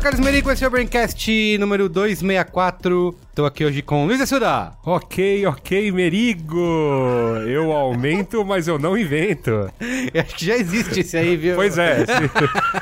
sou o Carlos Merigo, esse é o Braincast número 264. Tô aqui hoje com Luiz Assuda. Ok, ok, Merigo. Eu aumento, mas eu não invento. Eu acho que já existe esse aí, viu? Pois é.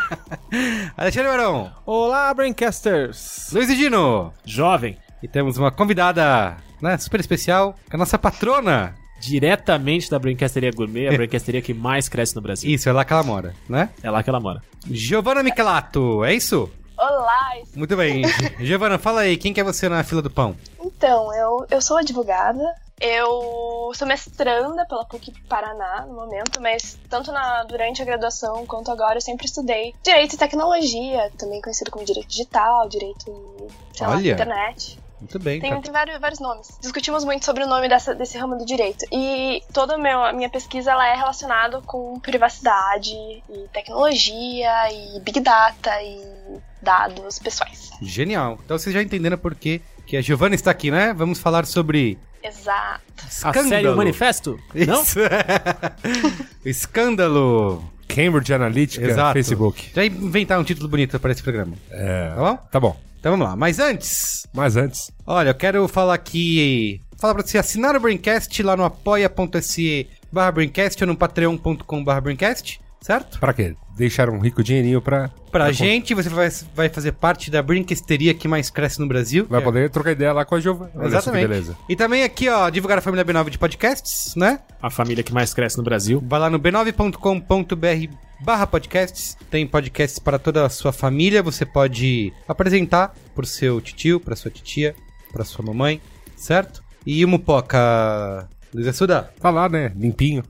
Alexandre Barão. Olá, Braincasters! Luiz e Gino. Jovem, E temos uma convidada, né, super especial, que é a nossa patrona. diretamente da Brincasteria Gourmet, a brincasteria que mais cresce no Brasil. Isso, é lá que ela mora, né? É lá que ela mora. Giovana Michelato, é isso? Olá! Muito bem. Giovana, fala aí, quem que é você na fila do pão? Então, eu, eu sou advogada, eu sou mestranda pela PUC Paraná no momento, mas tanto na, durante a graduação quanto agora eu sempre estudei Direito e Tecnologia, também conhecido como Direito Digital, Direito sei lá. Internet. Muito bem, Tem, tá. tem vários, vários nomes. Discutimos muito sobre o nome dessa, desse ramo do direito. E toda a meu- a minha pesquisa ela é relacionada com privacidade e tecnologia e big data e dados pessoais. Genial. Então vocês já entenderam por que que a Giovana está aqui, né? Vamos falar sobre Exato. A série O Manifesto? Não? Isso. Escândalo. Cambridge Analytica, Exato. Facebook. Já inventar um título bonito para esse programa. É, Tá bom? tá bom. Então vamos lá. Mas antes, Mas antes, olha, eu quero falar aqui. Falar pra você assinar o Braincast lá no apoia.se barra Braincast ou no patreon.com barra Braincast, certo? pra quê? Deixar um rico dinheirinho pra... Pra gente, você vai, vai fazer parte da brinquesteria que mais cresce no Brasil. Vai é- poder trocar ideia lá com a Giovana. Olha Exatamente. beleza. E também aqui, ó, divulgar a família B9 de podcasts, né? A família que mais cresce no Brasil. Vai lá no b9.com.br barra podcasts. Tem podcasts para toda a sua família. Você pode apresentar pro seu tio, pra sua titia, pra sua mamãe, certo? E o Mupoca... Luiz Assuda? Tá lá, né? Limpinho.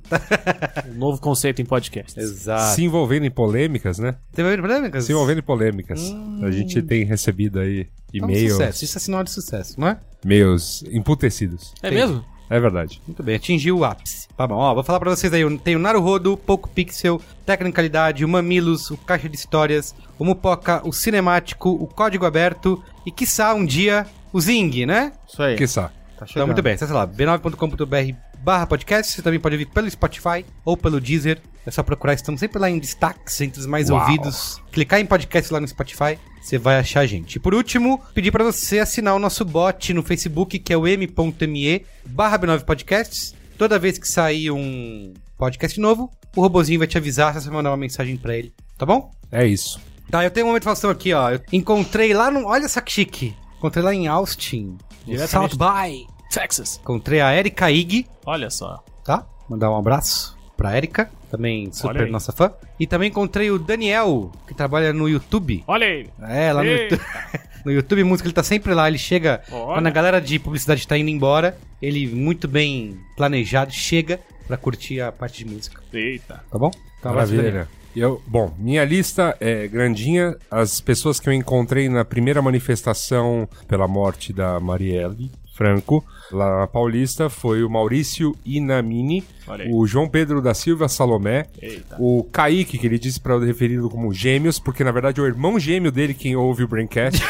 Um novo conceito em podcast. Exato. Se envolvendo em polêmicas, né? Teve polêmicas? Se envolvendo em polêmicas. A gente tem recebido aí um e-mails, sucesso. Isso é sinal de sucesso, não é? e-mails emputecidos. É mesmo? É verdade. Muito bem, atingiu o ápice. Tá bom, ó, vou falar pra vocês aí. Tem o Naruhodo, Poco Pixel, Tecnicalidade, o Mamilos, o Caixa de Histórias, o Mupoca, o Cinemático, o Código Aberto e, quiçá, um dia, o Zing, né? Isso aí. Quiçá. Então, muito bem, acessa lá, b9.com.br barra podcast. Você também pode ouvir pelo Spotify ou pelo Deezer. É só procurar, estamos sempre lá em destaques, entre os mais Uau. ouvidos. Clicar em podcast lá no Spotify, você vai achar a gente. E por último, pedir pra você assinar o nosso bot no Facebook, que é o m.me barra b9 podcasts. Toda vez que sair um podcast novo, o robozinho vai te avisar se você mandar uma mensagem pra ele, tá bom? É isso. Tá, eu tenho uma motivação aqui, ó. Eu encontrei lá no... Olha que chique. Encontrei lá em Austin, no South Diretamente By. Texas. Encontrei a Erika Ig, Olha só. tá? Mandar um abraço pra Erika, também super nossa fã. E também encontrei o Daniel, que trabalha no YouTube. Olha aí. É, lá no Eita. YouTube, no YouTube Música, ele tá sempre lá, ele chega, Olha. quando a galera de publicidade tá indo embora, ele muito bem planejado chega pra curtir a parte de música, Eita. tá bom? Então, Daniel. Maravilha. Eu, bom, minha lista é grandinha. As pessoas que eu encontrei na primeira manifestação pela morte da Marielle Franco, lá na Paulista, foi o Maurício Inamini, o João Pedro da Silva Salomé, Eita. o Kaique, que ele disse pra eu referi-lo como gêmeos, porque na verdade é o irmão gêmeo dele quem ouve o Braincast.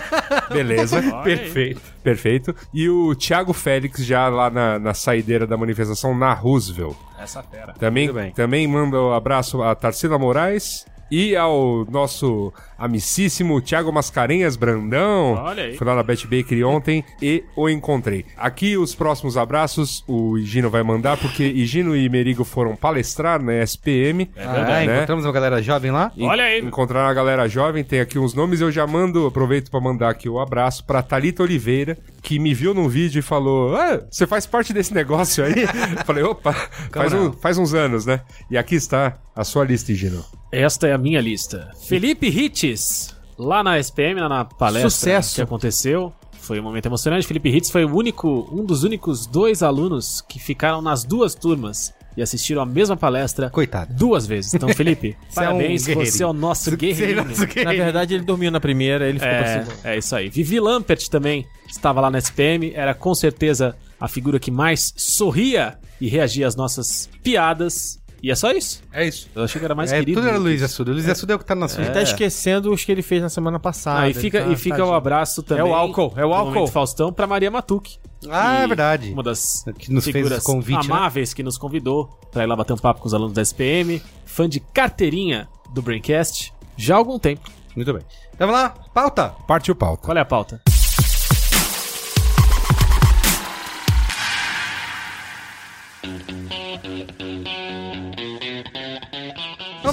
Beleza. Olha aí. Perfeito. Perfeito. E o Thiago Félix, já lá na, na saideira da manifestação na Roosevelt. Essa fera. Também, também manda um abraço a Tarsila Moraes e ao nosso amicíssimo Thiago Mascarenhas Brandão. Olha aí. Fui lá na Bet Bakery ontem e o encontrei. Aqui os próximos abraços o Higino vai mandar, porque Higino e Merigo foram palestrar na SPM. É verdade. né? encontramos uma galera jovem lá. Olha aí. Encontrar a galera jovem, tem aqui uns nomes, eu já mando, aproveito pra mandar aqui o abraço pra Thalita Oliveira, que me viu num vídeo e falou: Ah, você faz parte desse negócio aí? Falei, opa, faz, um- faz uns anos, né? E aqui está a sua lista, Gino. Esta é a minha lista. Felipe Hitz, lá na SPM, lá na palestra Sucesso. que aconteceu. Foi um momento emocionante. Felipe Hitz foi o único, um dos únicos dois alunos que ficaram nas duas turmas e assistiram a mesma palestra Coitado. duas vezes. Então, Felipe, Você é um parabéns, você é o nosso Você guerreiro. é nosso Na guerreiro. verdade, ele dormiu na primeira, ele ficou pra É, segunda. é isso aí. Vivi Lampert também estava lá na SPM, era com certeza a figura que mais sorria e reagia às nossas piadas. E é só isso. É isso. Eu achei que era mais é, querido. tudo era Luiz. Assuda. Luiz Assuda é o que tá na sua. Ele tá esquecendo os que ele fez na semana passada. Ah, e fica, tá- e fica o tadinho. abraço também. É o álcool, é o álcool. Faustão pra Maria Matuque. Ah, é verdade. Uma das Que nos fez figuras convite, né? amáveis que nos convidou pra ir lá bater um papo com os alunos da SPM. Fã de carteirinha do Braincast já há algum tempo. Muito bem. Então vamos lá. Pauta. Partiu pauta. Qual é a pauta?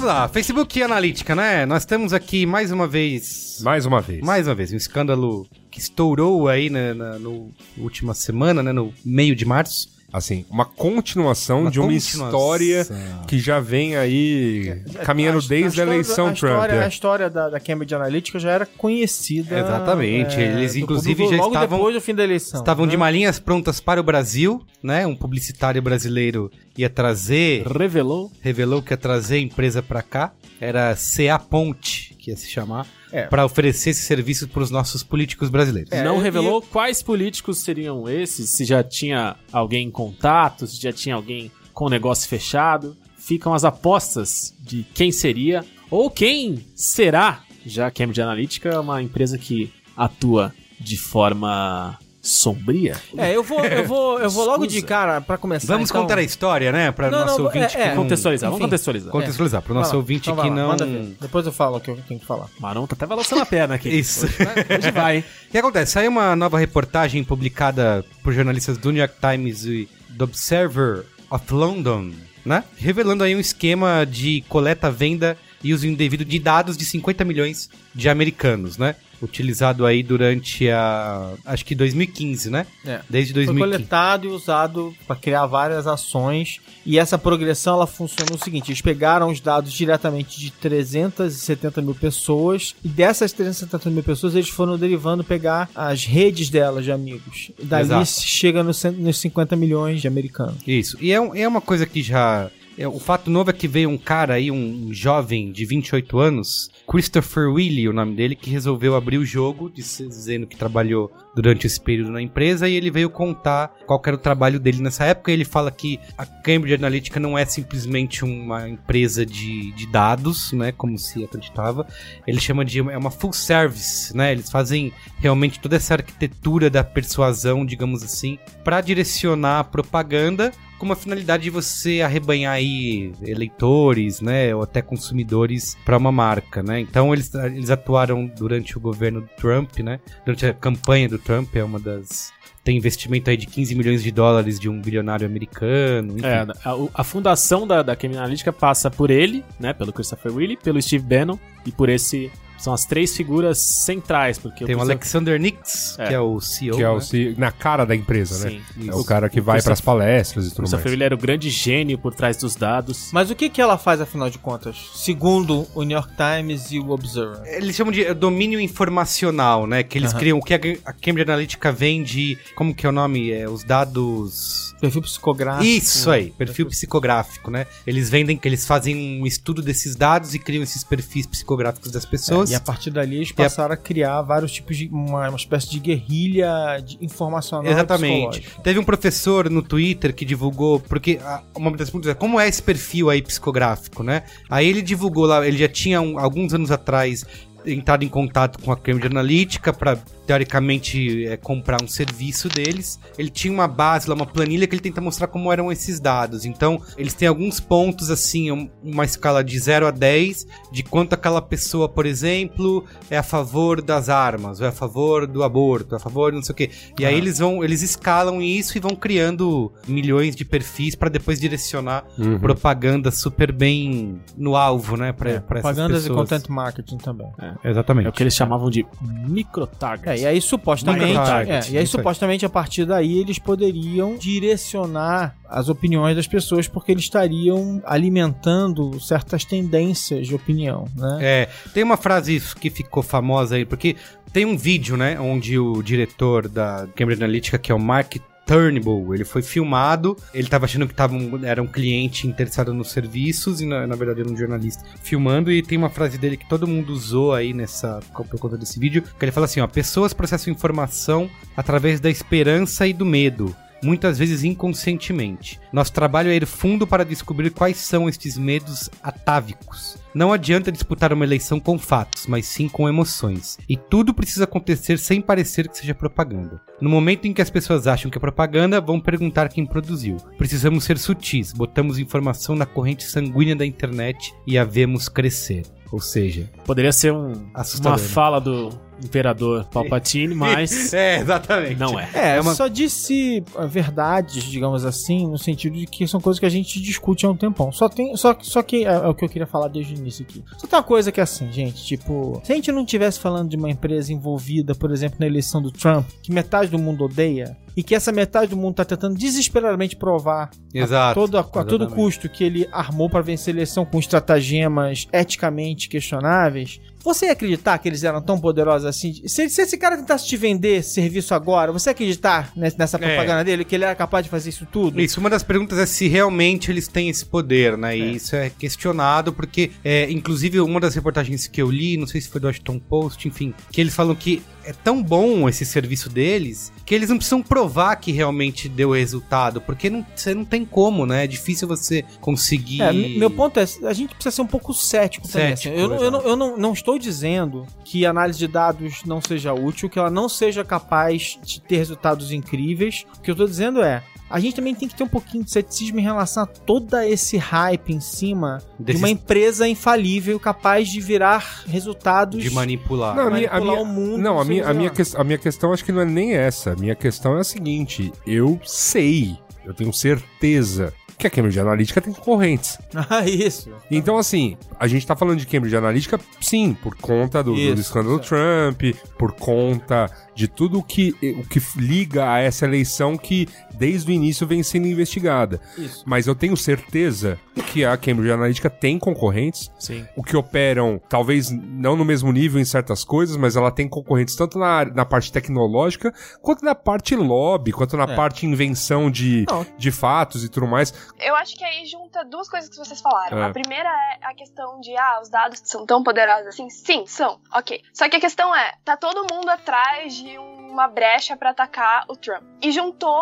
Vamos lá. Facebook Analítica, né? Nós temos aqui mais uma vez... Mais uma vez. Mais uma vez, um escândalo que estourou aí na, na no última semana, né? No meio de março. Assim, uma continuação Uma de uma continuação. história que já vem aí caminhando desde a, história- eleição a Trump. História, é. A história da, da Cambridge Analytica já era conhecida. Exatamente, eles, do inclusive, público já logo estavam- depois do fim da eleição. Estavam né? de malinhas prontas para o Brasil, né? Um publicitário brasileiro ia trazer, Revelou. revelou que ia trazer a empresa para cá. Era CA Ponte, que ia se chamar, É. para oferecer esse serviço para os nossos políticos brasileiros. É, não e- revelou quais políticos seriam esses, se já tinha alguém em contato, se já tinha alguém com o negócio fechado. Ficam as apostas de quem seria ou quem será, já que a Cambridge Analytica é uma empresa que atua de forma sombria. É, eu vou, eu vou, eu vou logo de cara pra começar. Vamos então. contar a história, né? Para nosso não, ouvinte é, é. que não... Contextualizar, vamos enfim. contextualizar. Contextualizar, para o nosso lá, ouvinte então que lá, não... Depois eu falo o que eu tenho que falar. Marão tá até balançando a perna aqui. Isso. Hoje, vai- hoje vai, hein? O que acontece? Saiu uma nova reportagem publicada por jornalistas do New York Times e do Observer of London, né? Revelando aí um esquema de coleta, venda e uso indevido de dados de 50 milhões de americanos, né? Utilizado aí durante a. Acho que 2015, né? É. Desde Foi 2015. coletado e usado para criar várias ações. E essa progressão ela funciona o seguinte: eles pegaram os dados diretamente de 370 mil pessoas. E dessas 370 mil pessoas, eles foram derivando pegar as redes delas de amigos. E Exato. chega nos, nos 50 milhões de americanos. Isso. E é, um- é uma coisa que já. É, o fato novo é que veio um cara aí, um jovem de 28 anos, Christopher Willie, o nome dele, que resolveu abrir o jogo, diz- dizendo que trabalhou durante esse período na empresa, e ele veio contar qual era o trabalho dele nessa época. Ele fala que a Cambridge Analytica não é simplesmente uma empresa de, de dados, né, como se acreditava. Ele chama de é uma full service, né? Eles fazem realmente toda essa arquitetura da persuasão, digamos assim, para direcionar a propaganda com uma finalidade de você arrebanhar aí eleitores, né, ou até consumidores para uma marca, né? Então eles, eles atuaram durante o governo do Trump, né? Durante a campanha do Trump, é uma das tem investimento aí de 15 milhões de dólares de um bilionário americano. enfim. É, a, a fundação da, da Cambridge Analytica passa por ele, né, pelo Christopher Willie, pelo Steve Bannon e por esse são as três figuras centrais, porque Tem o Alexander Nix, É. que é o CEO, Que é o né? C- na cara da empresa, né? Sim. É o cara que vai pras palestras e tudo mais. Willie era o grande gênio por trás dos dados. Mas o que, que ela faz, afinal de contas? Segundo o New York Times e o Observer. Eles chamam de eh, domínio informacional, né? Que eles Aham. criam, o que a a Cambridge Analytica vende, como que é o nome? É, os dados... Perfil psicográfico. Isso aí, perfil psicográfico, né? Eles vendem, que eles fazem um estudo desses dados e criam esses perfis psicográficos das pessoas. É, e a partir dali eles passaram a criar vários tipos de. uma, uma espécie de guerrilha de informacional. Exatamente. Teve um professor no Twitter que divulgou, porque uma das perguntas é como é esse perfil aí psicográfico, né? Aí ele divulgou lá, ele já tinha um- alguns anos atrás entrado em contato com a Cambridge Analytica para teoricamente é, comprar um serviço deles. Ele tinha uma base lá, uma planilha que ele tenta mostrar como eram esses dados. Então, eles têm alguns pontos assim, um- uma escala de 0 a 10 de quanto aquela pessoa, por exemplo, é a favor das armas, ou é a favor do aborto, é a favor de não sei o quê. E aí eles vão, eles escalam isso e vão criando milhões de perfis para depois direcionar Uhum. propaganda super bem no alvo, né, para É, essas propagandas e pessoas. content marketing também. Exatamente. É o que eles chamavam de micro-target. É, e aí supostamente, é, e aí. supostamente a partir daí eles poderiam direcionar as opiniões das pessoas porque eles estariam alimentando certas tendências de opinião, né? É, tem uma frase que ficou famosa aí, porque tem um vídeo, né, onde o diretor da Cambridge Analytica, que é o Mark Turnbull. Ele foi filmado, ele tava achando que tava um, era um cliente interessado nos serviços e na, na verdade era um jornalista filmando e tem uma frase dele que todo mundo usou aí nessa por conta desse vídeo, que ele fala assim, ó, pessoas processam informação através da esperança e do medo muitas vezes inconscientemente. Nosso trabalho é ir fundo para descobrir quais são estes medos atávicos. Não adianta disputar uma eleição com fatos, mas sim com emoções. E tudo precisa acontecer sem parecer que seja propaganda. No momento em que as pessoas acham que é propaganda, vão perguntar quem produziu. Precisamos ser sutis, botamos informação na corrente sanguínea da internet e a vemos crescer. Ou seja, Poderia ser um, uma né? fala do Imperador Palpatine, mas é, exatamente. não é. É, É uma- só disse verdades, digamos assim, no sentido de que são coisas que a gente discute há um tempão. Só tem, só, só que é, é o que eu queria falar desde o início aqui. Só tem uma coisa que é assim, gente, tipo, se a gente não tivesse falando de uma empresa envolvida, por exemplo, na eleição do Trump, que metade do mundo odeia, e que essa metade do mundo tá tentando desesperadamente provar Exato. todo, a, a todo custo que ele armou para vencer a eleição com estratagemas eticamente questionáveis. Você ia acreditar que eles eram tão poderosos assim? Se, se esse cara tentasse te vender serviço agora, você ia acreditar nessa, nessa propaganda dele que ele era capaz de fazer isso tudo? Isso, uma das perguntas é se realmente eles têm esse poder, né? E isso é questionado, porque, é, inclusive, uma das reportagens que eu li, não sei se foi do Washington Post, enfim, que eles falam que é tão bom esse serviço deles que eles não precisam provar que realmente deu resultado, porque não, você não tem como, né? É difícil você conseguir. É, meu ponto é, a gente precisa ser um pouco cético também. assim. Cético, Eu, não- eu, não, eu não, não estou dizendo que a análise de dados não seja útil, que ela não seja capaz de ter resultados incríveis. O que eu estou dizendo é, a gente também tem que ter um pouquinho de ceticismo em relação a todo esse hype em cima de uma empresa infalível capaz de virar resultados de manipular. Não, a manipular minha- o mundo não, a minha, a, minha ques- a minha questão acho que não é nem essa. A minha questão é a seguinte: eu sei, eu tenho certeza que a Cambridge Analytica tem concorrentes. Ah, isso. Então, assim, a gente tá falando de Cambridge Analytica, sim, por conta do, do Isso, escândalo Trump, por conta de tudo o que, o que liga a essa eleição que desde o início vem sendo investigada. Isso. Mas eu tenho certeza que a Cambridge Analytica tem concorrentes, Sim. o que operam, talvez não no mesmo nível em certas coisas, mas ela tem concorrentes tanto na, área- na parte tecnológica, quanto na parte lobby, quanto na É. parte invenção de, Não. de fatos e tudo mais. Eu acho que aí junta duas coisas que vocês falaram. É. A primeira é a questão de, ah, os dados são tão poderosos assim. Sim, são. Ok. Só que a questão é, tá todo mundo atrás de uma brecha pra atacar o Trump. E juntou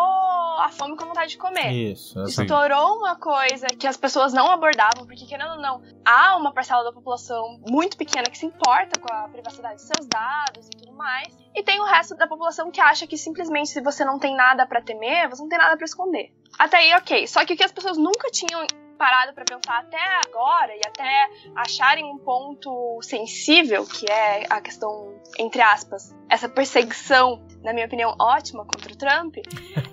a fome com a vontade de comer. Isso. Estourou uma coisa que as pessoas não abordavam, porque querendo ou não, há uma parcela da população muito pequena que se importa com a privacidade dos seus dados e tudo mais. E tem o resto da população que acha que simplesmente se você não tem nada pra temer, você não tem nada pra esconder. Até aí, ok. Só que o que as pessoas nunca tinham parado pra pensar até agora e até acharem um ponto sensível, que é a questão, entre aspas, essa perseguição, na minha opinião, ótima contra o Trump,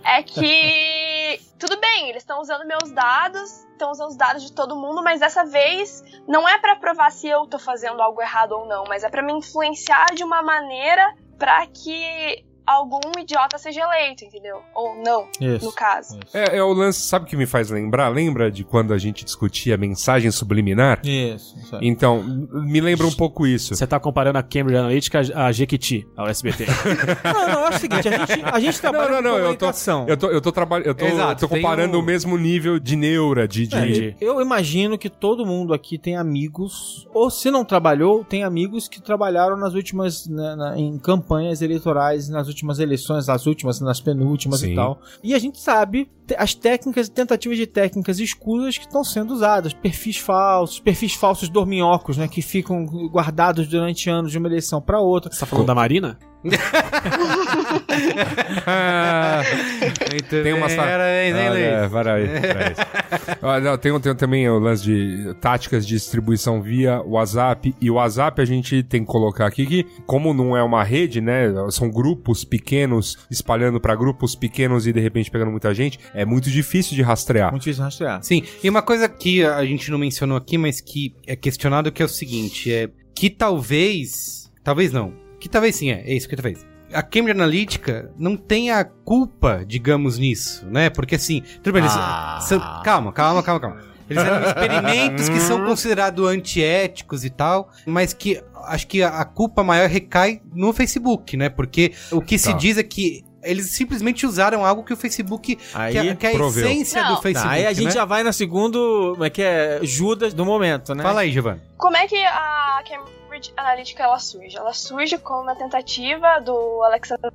é que tudo bem, eles estão usando meus dados, estão usando os dados de todo mundo, mas dessa vez não é pra provar se eu tô fazendo algo errado ou não, mas é pra me influenciar de uma maneira pra que algum idiota seja eleito, entendeu? Ou não, Isso. no caso. É, é o lance, sabe o que me faz lembrar? Lembra de quando a gente discutia mensagem subliminar? Isso. isso aí. Então, me lembra um pouco isso. Você tá comparando a Cambridge Analytica a Jequiti, ao SBT. Não, não, eu acho o seguinte, a gente, a gente trabalha Não, não, não, com eu tô, eu tô, eu tô, traba- eu tô, Exato, tô comparando tem o um- mesmo nível de neura, de... de- Entendi. Eu imagino que todo mundo aqui tem amigos, ou se não trabalhou, tem amigos que trabalharam nas últimas, né, na- em campanhas eleitorais, nas últimas eleições, nas últimas, nas penúltimas Sim. e tal. E a gente sabe as técnicas e tentativas de técnicas escusas que estão sendo usadas. Perfis falsos, perfis falsos dorminhocos, né, que ficam guardados durante anos de uma eleição para outra. Você tá falando da Marina? Ah, tem uma... sa- hein, Ah, é, parabéns, parabéns. Ah, não, tem, tem também o lance de táticas de distribuição via WhatsApp. E o WhatsApp a gente tem que colocar aqui que, como não é uma rede, né? São grupos pequenos espalhando pra grupos pequenos e de repente pegando muita gente, é muito difícil de rastrear. Muito difícil rastrear. Sim, e uma coisa que a gente não mencionou aqui, mas que é questionado que é o seguinte, é que talvez, talvez não, que talvez sim, é, é isso que talvez. A Cambridge Analytica não tenha culpa, digamos, nisso, né? Porque assim, tudo bem, eles Ah. são- calma, calma, calma, calma. Eles eram experimentos que são considerados antiéticos e tal, mas que acho que a, a culpa maior recai no Facebook, né? Porque o que se Tá. diz é que eles simplesmente usaram algo que o Facebook, Aí que é, que é a proveu. essência Não. do Facebook. Tá, aí a gente né? já vai na segundo, como é que é, Judas do momento, né? Fala aí, Giovanni. Como é que a Cambridge Analytica ela surge? Ela surge como uma tentativa do Alexander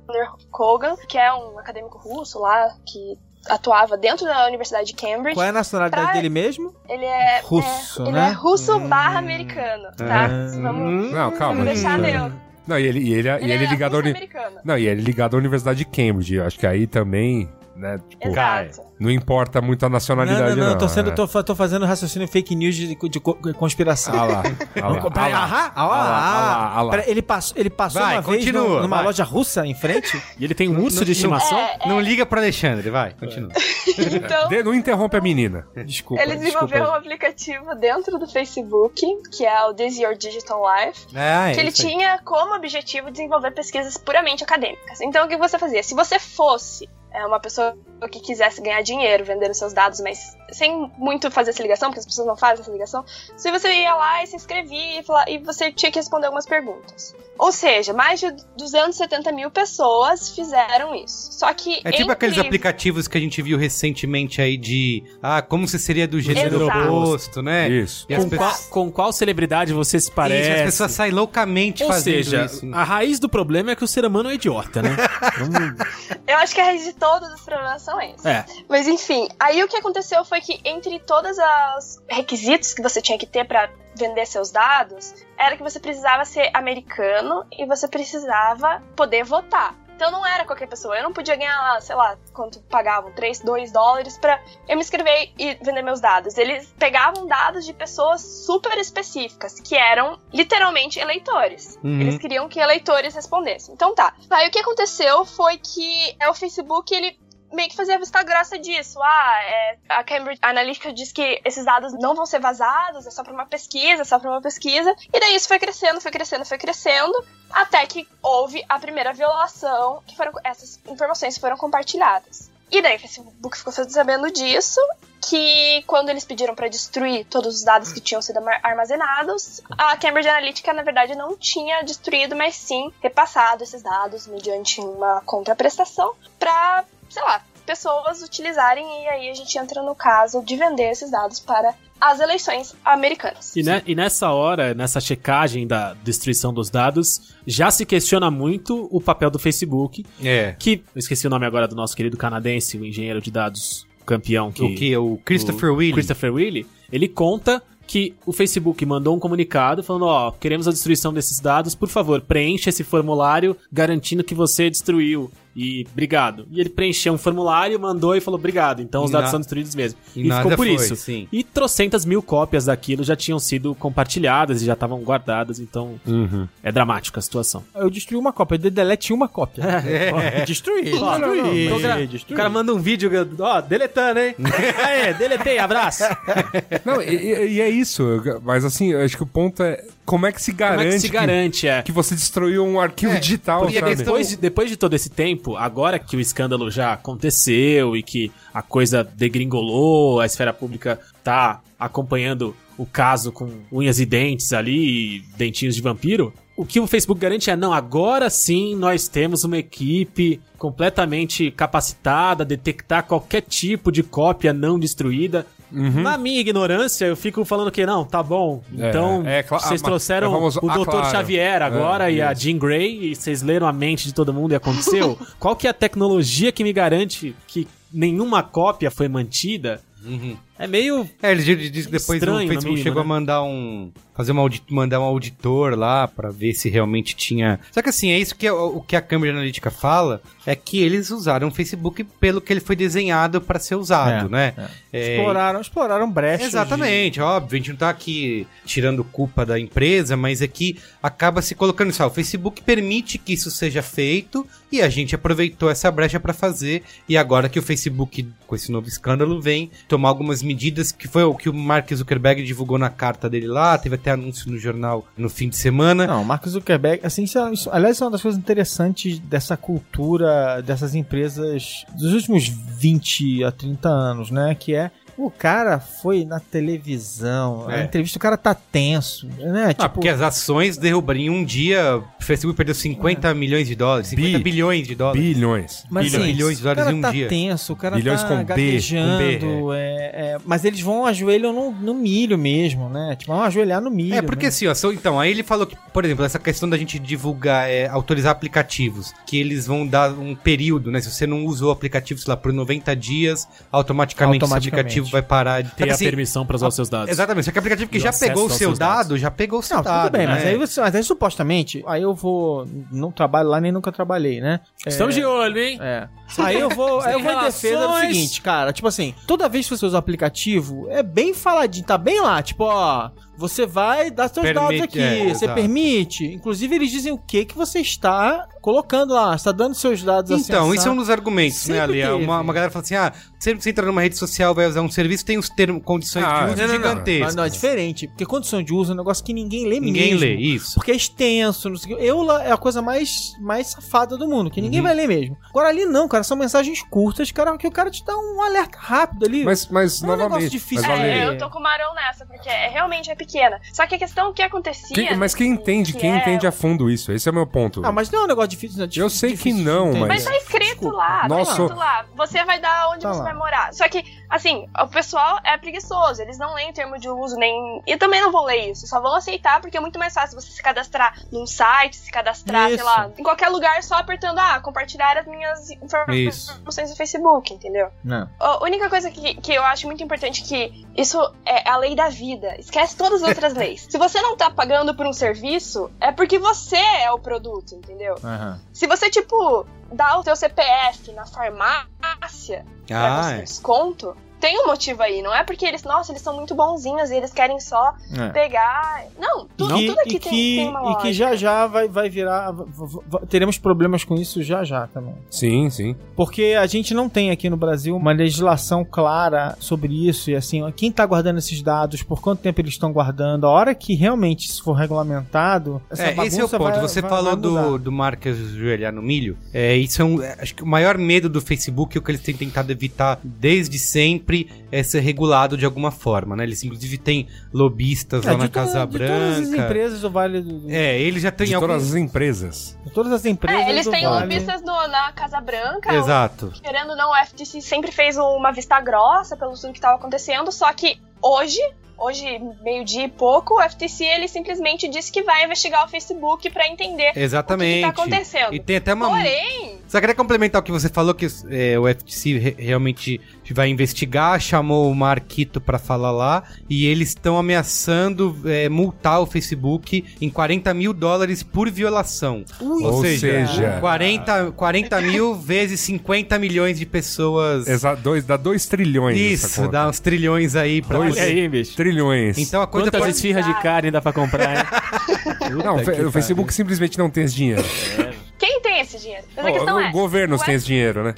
Kogan, que é um acadêmico russo lá que atuava dentro da Universidade de Cambridge. Qual é a nacionalidade Pra- dele mesmo? Ele é Russo, é, ele né? é russo Hum. barra americano, tá? Ah. Vamos, Não, calma. vamos deixar neutro. Não, e ele, e ele, e ele é ligado à uni... Não, e ele é ligado à Universidade de Cambridge. Eu acho que aí também, né? Tipo, Exato. não importa muito a Não, nacionalidade, não, não. não, tô, sendo, é. tô, tô fazendo raciocínio fake news de, de co- conspiração. Ah lá, ah lá, Peraí, ah ah, lá, lá, ele passou, ele passou Vai, uma vez continua, no- numa vai. loja russa em frente? E ele tem um urso de estimação? É, Não liga pro Alexandre, vai, continua. Então, De- não interrompe a menina. Desculpa. ele desenvolveu um desculpa. aplicativo dentro do Facebook, que é o This Your Digital Life, É, que ele tinha como objetivo desenvolver pesquisas puramente acadêmicas. Então, o que você fazia? Se você fosse é, uma pessoa que quisesse ganhar dinheiro vendendo seus dados, mas sem muito fazer essa ligação, porque as pessoas não fazem essa ligação, se você ia lá e se inscrevia e, fala- e você tinha que responder algumas perguntas. Ou seja, mais de 270 mil pessoas fizeram isso. Só que. É tipo entre- aqueles aplicativos que a gente viu recentemente aí de ah, como você seria do gênero Exato. oposto, né? Isso. E Com qual, com qual celebridade você se parece? Isso, as pessoas saem loucamente Ou fazendo seja, isso. a raiz do problema é que o ser humano é idiota, né? Eu acho que a raiz de todos os problemas são esses. É. Mas enfim, aí o que aconteceu foi que entre todos os requisitos que você tinha que ter pra vender seus dados, era que você precisava ser americano e você precisava poder votar. Então não era qualquer pessoa. Eu não podia ganhar lá, sei lá, quanto pagavam, 3, 2 dólares pra eu me inscrever e vender meus dados. Eles pegavam dados de pessoas super específicas, que eram literalmente eleitores. Uhum. Eles queriam que eleitores respondessem. Então tá. Aí o que aconteceu foi que é, o Facebook, ele meio que fazia vista grossa disso. Ah, é, a Cambridge Analytica diz que esses dados não vão ser vazados, é só pra uma pesquisa, é só pra uma pesquisa. E daí isso foi crescendo, foi crescendo, foi crescendo, até que houve a primeira violação, que foram essas informações foram compartilhadas. E daí o Facebook ficou sabendo disso, que quando eles pediram pra destruir todos os dados que tinham sido arma- armazenados, a Cambridge Analytica na verdade não tinha destruído, mas sim repassado esses dados mediante uma contraprestação pra, sei lá, pessoas utilizarem e aí a gente entra no caso de vender esses dados para as eleições americanas. E, ne- e nessa hora, nessa checagem da destruição dos dados, já se questiona muito o papel do Facebook, É. que eu esqueci o nome agora do nosso querido canadense, o engenheiro de dados campeão que O que? O Christopher o Willis. Christopher Willie, ele conta que o Facebook mandou um comunicado falando, ó, queremos a destruição desses dados, por favor, preencha esse formulário garantindo que você destruiu. E obrigado. E ele preencheu um formulário, mandou e falou obrigado. Então os E dados na- são destruídos mesmo. e E, nada ficou por foi, isso. sim. E trocentas mil cópias daquilo já tinham sido compartilhadas e já estavam guardadas, então Uhum. é dramática a situação. Eu destruí uma cópia, eu delete uma cópia. É. Destruí. Destruí, tô gra- destruí. O cara manda um vídeo, ó, deletando, hein? Aê, deletei, abraço. Não, e, e- e é isso. Mas assim, eu acho que o ponto é como é que se garante, Como é que se garante, é? que, que você destruiu um arquivo digital, Porque sabe? depois, de, depois de todo esse tempo, agora que o escândalo já aconteceu e que a coisa degringolou, a esfera pública tá acompanhando o caso com unhas e dentes ali, e dentinhos de vampiro, o que o Facebook garante é, não, agora sim nós temos uma equipe completamente capacitada a detectar qualquer tipo de cópia não destruída. Na minha ignorância, eu fico falando que não, tá bom. É, Então, é, cla- vocês ah, trouxeram é famoso, o ah, Dr. claro. Xavier agora É, e a. Jean Grey e vocês leram a mente de todo mundo e aconteceu? Qual que é a tecnologia que me garante que nenhuma cópia foi mantida? Uhum. É meio. É, ele diz- diz que depois Estranho, o no Facebook mínimo, chegou né? a mandar um. Fazer uma audi- mandar um auditor lá pra ver se realmente tinha. Só que assim, é isso que é o que a Cambridge Analytica fala: é que eles usaram o Facebook pelo que ele foi desenhado pra ser usado, É, né? É, Exploraram, exploraram brechas. Exatamente, óbvio, a gente não tá aqui tirando culpa da empresa, mas é que acaba se colocando isso. ó, O Facebook permite que isso seja feito e a gente aproveitou essa brecha pra fazer. E agora que o Facebook, com esse novo escândalo, vem tomar algumas medidas, que foi o que o Mark Zuckerberg divulgou na carta dele lá, teve até anúncio no jornal no fim de semana. Não, Mark Zuckerberg, assim, isso, é- aliás, isso é uma das coisas interessantes dessa cultura dessas empresas dos últimos 20 a 30 anos, né? Que é O cara foi na televisão, É. na entrevista o cara tá tenso, né? Ah, porque as ações derrubaram em um dia. O Facebook perdeu 50 milhões de dólares, 50 Bi- bilhões de dólares. Bilhões. Mas, Bilhões. assim, Bilhões de dólares o cara em um tá dia. tenso, o cara Bilhões tá com B, com B, gaguejando, é, é, mas eles vão ajoelham no, no milho mesmo, né? Tipo, vão ajoelhar no milho. É, porque né? assim, ó, então, aí ele falou que, por exemplo, essa questão da gente divulgar, é, autorizar aplicativos, que eles vão dar um período, né? Se você não usou o aplicativo, sei lá, por 90 dias, automaticamente, Automaticamente. esse aplicativo vai parar de Ter a assim, permissão para usar os seus dados. Exatamente, só que aplicativo que E o já pegou o seu seus dados. dado, já pegou o seu Não, dado. tudo bem, né? mas aí, você, mas aí supostamente, aí eu vou. Não trabalho lá nem nunca trabalhei, né? Estamos de olho, hein? É. Aí eu vou, aí eu vou em defesa do seguinte, cara. Tipo assim, toda vez que você usa o aplicativo, é bem faladinho, tá bem lá. Tipo, ó, você vai dar seus Permite, dados aqui. é, você exato. permite. Inclusive, eles dizem o que que você está colocando lá. Você tá dando seus dados assim. Então, isso é um dos argumentos, né, Sempre Ali? teve. Uma, uma galera fala assim: ah, sempre que você entra numa rede social, vai usar um serviço, tem os termos, condições Ah, de uso não, não, não. gigantescas. Mas não, é diferente. Porque condição de uso é um negócio que ninguém lê Ninguém mesmo. lê, isso. Porque é extenso, não sei o quê. EULA é a coisa mais, mais safada do mundo, que ninguém Uhum. vai ler mesmo. Agora ali não, cara, são mensagens curtas, cara, que o cara te dá um alerta rápido ali. Mas, mas Não é um negócio novamente. difícil. mas, É, eu tô com o Marão nessa, porque é, realmente é pequena. Só que a questão que acontecia. quem- mas quem entende, que quem é- entende a fundo isso? Esse é o meu ponto. Ah, mas não é um negócio difícil, né? Eu sei que difícil não, entender. Mas tá escrito Desculpa. lá, Nossa. tá escrito lá. Você vai dar onde Tá você lá. vai morar. Só que, assim, o pessoal é preguiçoso. Eles não leem termo de uso, nem. E também não vão ler isso. Só vão aceitar porque é muito mais fácil você se cadastrar num site, se cadastrar, Isso. sei lá, em qualquer lugar, só apertando, ah, compartilhar as minhas Isso. informações do Facebook, entendeu? Não. A única coisa que, que eu acho muito importante é que isso é a lei da vida. Esquece todas as outras leis. Se você não tá pagando por um serviço, é porque você é o produto, entendeu? Aham. Se você, tipo, dá o teu CPF na farmácia pra Ah, você é. desconto, tem um motivo aí. Não é porque eles, nossa, eles são muito bonzinhos e eles querem só É. pegar. Não, tudo, tudo aqui e, tem, que, tem uma e lógica. que já já vai, vai virar. teremos problemas com isso já já também. Sim, sim. Porque a gente não tem aqui no Brasil uma legislação clara sobre isso. E assim, quem tá guardando esses dados, por quanto tempo eles estão guardando, a hora que realmente isso for regulamentado, essa É, esse é o ponto. vai- Você vai- falou vai do, do Marcos joelhar no milho. É, isso é um. é, Acho que o maior medo do Facebook, o que eles têm tentado evitar desde sempre, é ser regulado de alguma forma, né? Eles inclusive têm lobistas É, lá na de toda- Casa de todas as Branca. empresas do Vale do. É, eles já têm De todas alguns. as empresas. de todas as empresas. É, eles do têm vale. lobistas no- na Casa Branca. Exato. Querendo ou não, o FTC sempre fez uma vista grossa pelo tudo que estava acontecendo, só que hoje, hoje, meio-dia e pouco, o FTC ele simplesmente disse que vai investigar o Facebook pra entender Exatamente. o que, que tá acontecendo. E tem até uma. Porém, Só queria complementar o que você falou, que é, o FTC re- realmente vai investigar, chamou o Marquito pra falar lá, e eles estão ameaçando é, multar o Facebook em 40 mil dólares por violação. Ou seja- 40, 40 mil vezes 50 milhões de pessoas. Exa dois, dá 2 trilhões. Isso, dá uns trilhões aí pra Dois- aí, bicho. Trilhões. Então a coisa Quantas pode... esfirras de carne dá pra comprar, hein? não, o Facebook simplesmente não tem esse dinheiro. Quem tem esse dinheiro? Mas a Ó, questão o é, o têm esse dinheiro, né?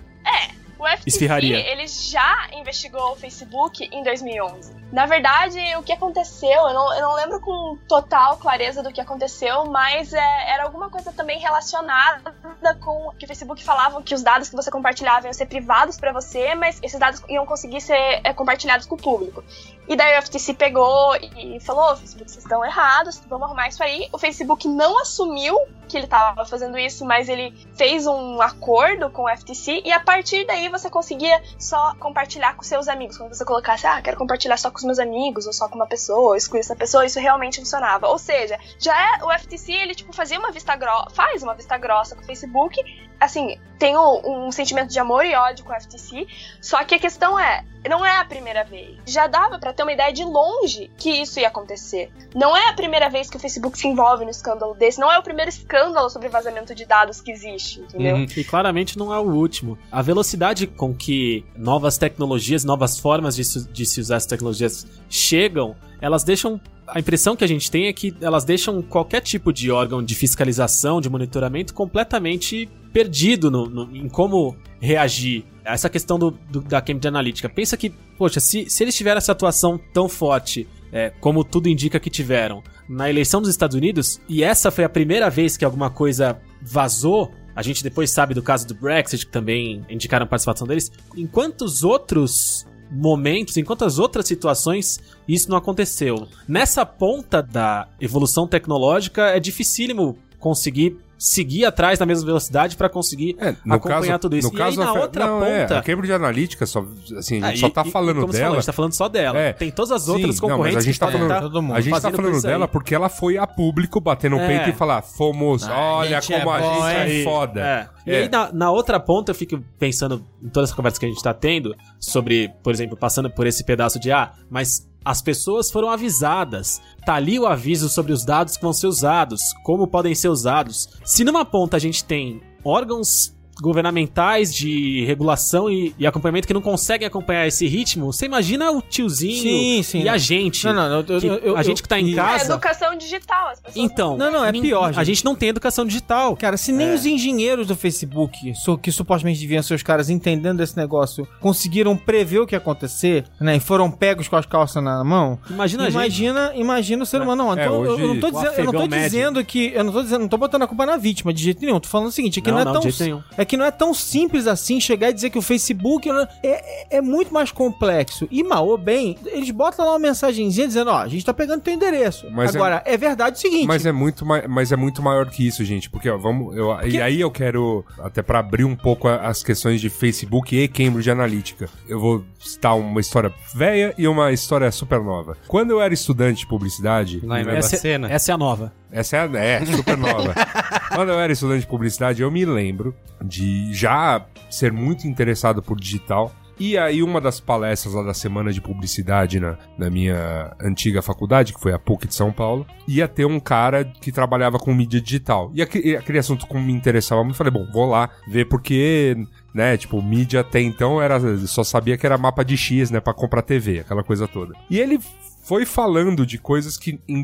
O FTC, Esfirraria. ele já investigou o Facebook em 2011. Na verdade, o que aconteceu, eu não, eu não lembro com total clareza do que aconteceu, mas é, era alguma coisa também relacionada com que o Facebook falava que os dados que você compartilhava iam ser privados pra você, mas esses dados iam conseguir ser é, compartilhados com o público. E daí o FTC pegou e falou: Facebook, vocês estão errados, vamos arrumar isso aí. O Facebook não assumiu que ele estava fazendo isso, mas ele fez um acordo com o FTC e a partir daí você conseguia só compartilhar com seus amigos. Quando você colocasse, ah, quero compartilhar só com os meus amigos, ou só com uma pessoa, ou excluir essa pessoa, isso realmente funcionava. Ou seja, já é o FTC, ele tipo fazia uma vista grossa, faz uma vista grossa com o Facebook. Assim, tem um, um sentimento de amor e ódio com o FTC, só que a questão é, não é a primeira vez. Já dava pra ter uma ideia de longe que isso ia acontecer. Não é a primeira vez que o Facebook se envolve no escândalo desse, não é o primeiro escândalo sobre vazamento de dados que existe, entendeu? Uhum. E claramente não é o último. A velocidade com que novas tecnologias, novas formas de, se- de se usar as tecnologias chegam, elas deixam. A impressão que a gente tem é que elas deixam qualquer tipo de órgão de fiscalização, de monitoramento completamente perdido no- no- em como reagir. Essa questão do, do- da Cambridge Analytica. Pensa que, poxa, se, se eles tiveram essa atuação tão forte, é, como tudo indica que tiveram, na eleição dos Estados Unidos, e essa foi a primeira vez que alguma coisa vazou, a gente depois sabe do caso do Brexit, que também indicaram a participação deles, em quantos outros momentos, em quantas outras situações isso não aconteceu. Nessa ponta da evolução tecnológica é dificílimo conseguir seguir atrás na mesma velocidade pra conseguir É, acompanhar caso, tudo isso. No e aí caso, na a Fe- outra não, é, ponta. a Cambridge Analytica, só, assim, a Ah, gente só e- tá e- falando dela. falou, a gente tá falando só dela. É. Tem todas as Sim, outras não, concorrentes a gente que tá falando- tá todo mundo. A gente tá falando isso aí. dela porque ela foi a público bater no É. peito e falar: fomos, Ah, olha é como a gente é Aí, foda. é. E É. aí, na, na outra ponta, eu fico pensando em toda essa conversa que a gente tá tendo sobre, por exemplo, passando por esse pedaço de ah, mas as pessoas foram avisadas. Tá ali o aviso sobre os dados que vão ser usados, como podem ser usados. Se numa ponta a gente tem órgãos governamentais de regulação e, e acompanhamento que não conseguem acompanhar esse ritmo, você imagina o tiozinho Sim, sim. e a gente. Não, não, eu- que- eu- eu- a gente que tá em eu- É casa. educação digital, as pessoas Então, Não, não, é pior, A gente. gente não tem educação digital. Cara, se nem os engenheiros do Facebook, que supostamente deviam ser os caras entendendo desse negócio, conseguiram prever o que ia acontecer, né? E foram pegos com as calças na mão. Imagina, a gente. Imagina, imagina o ser humano. Não, É, então, eu- hoje, eu não tô, o dizendo, eu não tô dizendo que. Eu não tô dizendo, não tô botando a culpa na vítima de jeito nenhum. Tô falando o seguinte: é que não, Não, é não, tão. de jeito nenhum. É que não é tão simples assim chegar e dizer que o Facebook é, é, é muito mais complexo. E mal ou bem, eles botam lá uma mensagenzinha dizendo, ó, a gente tá pegando teu endereço. Mas é- Agora, é... verdade o seguinte. Mas é muito mas é muito maior que isso, gente, porque ó, vamos, eu- e aí eu quero até pra abrir um pouco a- as questões de Facebook e Cambridge Analytica. Eu vou citar uma história velha e uma história super nova. Quando eu era estudante de publicidade, Lá em Essa- Essa, Bacena. essa é a nova. Essa é, a- é super nova. Quando eu era estudante de publicidade, eu me lembro de já ser muito interessado por digital. E aí, uma das palestras lá da semana de publicidade na, na minha antiga faculdade, que foi a PUC de São Paulo, ia ter um cara que trabalhava com mídia digital. E aquele, aquele assunto como me interessava muito, falei, bom, vou lá ver porque, né, tipo, mídia até então era só sabia que era mapa de X, né, pra comprar TV, aquela coisa toda. E ele foi falando de coisas que em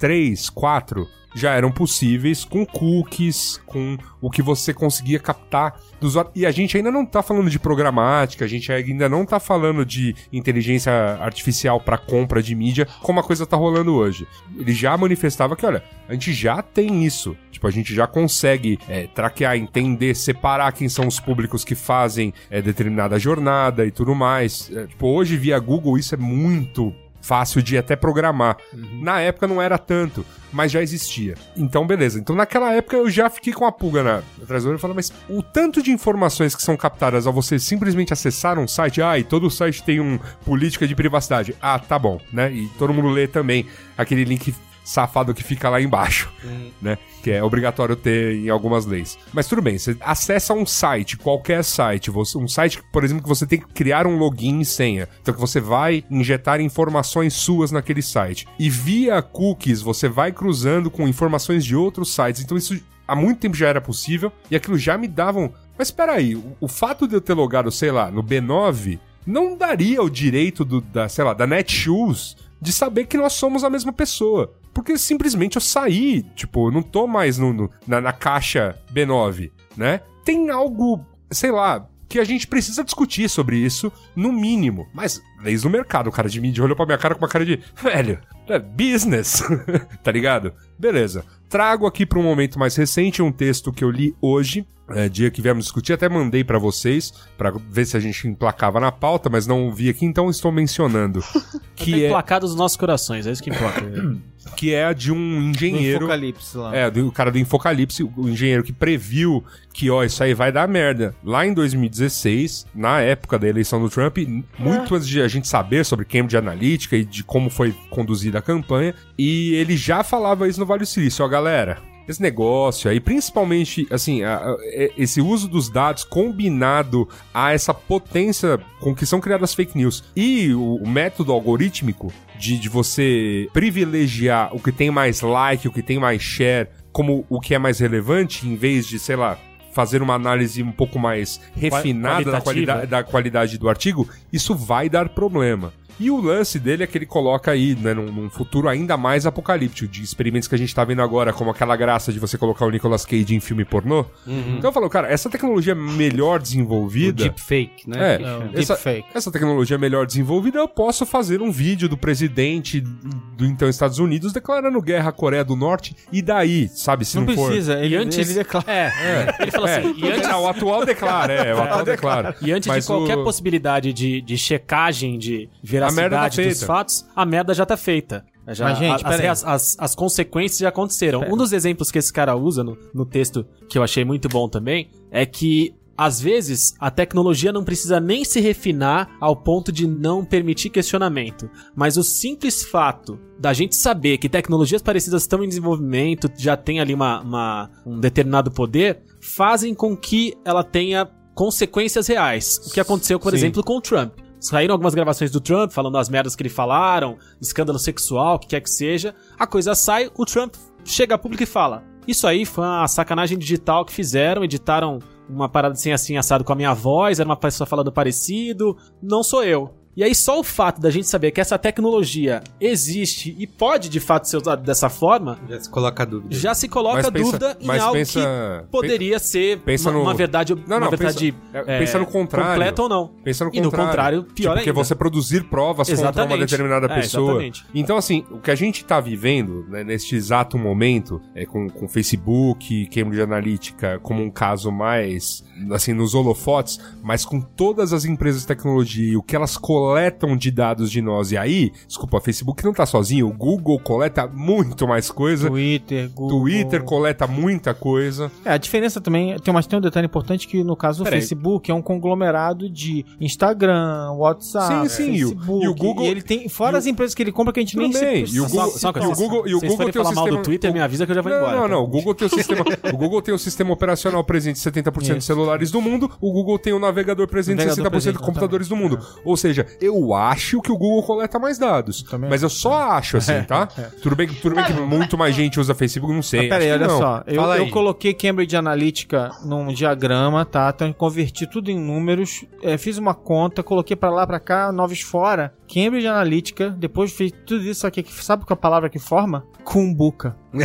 2003, 2004 já eram possíveis com cookies, com o que você conseguia captar do usuário. E a gente ainda não tá falando de programática, a gente ainda não tá falando de inteligência artificial para compra de mídia, como a coisa tá rolando hoje. Ele já manifestava que, olha, a gente já tem isso. Tipo, a gente já consegue é, traquear, entender, separar quem são os públicos que fazem é, determinada jornada e tudo mais. É, tipo, hoje via Google isso é muito fácil de até programar. Na época não era tanto, mas já existia. Então, beleza. Então, naquela época eu já fiquei com a pulga na atrás do olho falei, mas o tanto de informações que são captadas ao você simplesmente acessar um site, ah, e todo site tem um política de privacidade. Ah, tá bom, né? E todo mundo lê também aquele link safado que fica lá embaixo, né? Que é obrigatório ter em algumas leis. Mas tudo bem, você acessa um site, qualquer site, você, um site, por exemplo, que você tem que criar um login e senha. Então que você vai injetar informações suas naquele site. E via cookies, você vai cruzando com informações de outros sites. Então isso há muito tempo já era possível e aquilo já me davam. Mas espera aí, o, o fato de eu ter logado, sei lá, no B9 não daria o direito do, da, sei lá, da Netshoes de saber que nós somos a mesma pessoa. Porque simplesmente eu saí, tipo, eu não tô mais no, no- na, na caixa B9, né? Tem algo, sei lá, que a gente precisa discutir sobre isso, no mínimo. Mas, leis do mercado, o cara de mídia olhou pra minha cara com uma cara de, velho, é business, tá ligado? Beleza. Trago aqui para um momento mais recente um texto que eu li hoje, é, dia que viemos discutir, até mandei pra vocês, pra ver se a gente emplacava na pauta, mas não vi aqui, então estou mencionando. Que que, é, emplacado dos nossos corações, é isso que importa. que é a de um engenheiro. Apocalipse lá. É, do, o cara do Infocalipse, o engenheiro que previu que, ó, isso aí vai dar merda. Lá em 2016, na época da eleição do Trump, muito antes de a gente saber sobre Cambridge Analytica e de como foi conduzida a campanha, e ele já falava isso no Vale do Silício, ó, galera. Esse negócio aí, principalmente, assim, a- a- é- esse uso dos dados combinado a essa potência com que são criadas fake news e o, o método algorítmico de, de você privilegiar o que tem mais like, o que tem mais share, como o que é mais relevante, em vez de, sei lá, fazer uma análise um pouco mais refinada da qualidade, da qualidade do artigo, isso vai dar problema. E o lance dele é que ele coloca aí, né, num, num futuro ainda mais apocalíptico, de experimentos que a gente tá vendo agora, como aquela graça de você colocar o Nicolas Cage em filme pornô. Então eu falo, cara, essa tecnologia melhor O desenvolvida. deepfake, né? É, É, essa, deepfake. essa tecnologia melhor desenvolvida, eu posso fazer um vídeo do presidente do então Estados Unidos declarando guerra à Coreia do Norte. E daí, sabe, se Não não, for. precisa, ele, E antes. ele declara. É, ele falou assim. E antes, Não, o atual declara, é, o atual declara. E antes Mas de qualquer o- possibilidade de, de checagem de A merda tá dos feita. fatos, a merda já tá feita. Já, Mas, gente, as, pera as, as- as consequências já aconteceram. Um dos exemplos que esse cara usa no, no texto, que eu achei muito bom também, é que às vezes a tecnologia não precisa nem se refinar ao ponto de não permitir questionamento. Mas o simples fato da gente saber que tecnologias parecidas estão em desenvolvimento, já tem ali uma, uma- um determinado poder, fazem com que ela tenha consequências reais. O que aconteceu, por Sim. exemplo, com o Trump. Saíram algumas gravações do Trump falando as merdas que ele falaram, escândalo sexual, o que quer que seja. A coisa sai, o Trump chega a público e fala: Isso aí foi uma sacanagem digital que fizeram, editaram uma parada assim, assim, assado com a minha voz, era uma pessoa falando parecido, não sou eu. E aí só o fato da gente saber que essa tecnologia existe e pode de fato ser usada dessa forma, Já se coloca dúvida. já se coloca Mas pensa- dúvida em mas algo pensa- que poderia ser pensa uma, no- uma verdade, Não, uma não, verdade pensa- é, pensa no contrário. completa ou não. Pensa no E no contrário, pior tipo, que ainda. você produzir provas contra uma Exatamente. determinada É, pessoa. exatamente. Então, assim, o que a gente tá vivendo né, neste exato momento, é com, com Facebook, Cambridge Analytica, como um caso mais, assim, nos holofotes, mas com todas as empresas de tecnologia e o que elas coletam de dados de nós. E aí, desculpa, o Facebook não tá sozinho, o Google coleta muito mais coisa, Twitter, Google. Twitter coleta muita coisa. É, a diferença também, tem, mas tem um detalhe importante que no caso do Peraí. Facebook é um conglomerado de Instagram, WhatsApp, Sim, sim, e Facebook. e o Google- ele tem, fora e as empresas que ele compra que a gente nem bem, se- e o Google- Só uma e o Google- e o Google tem o falar mal do sistema- Twitter, me avisa que eu já vou Não, embora. não, tá? não. O Google tem o sistema, o Google tem o sistema operacional presente em 70% dos Isso. celulares do mundo, o Google tem o navegador presente em Navegador 60% dos computadores do mundo. Ou seja, eu acho que o Google coleta mais dados. Também. Mas eu só acho assim, tá? Tudo bem, que- tudo bem que muito mais gente usa Facebook, não sei. Mas peraí, olha não. só. Eu, eu coloquei Cambridge Analytica num diagrama, tá? Então eu converti tudo em números, é, fiz uma conta, coloquei pra lá, pra cá, noves fora. Cambridge Analytica, depois fiz tudo isso aqui. Sabe qual é a palavra que forma? Cumbuca.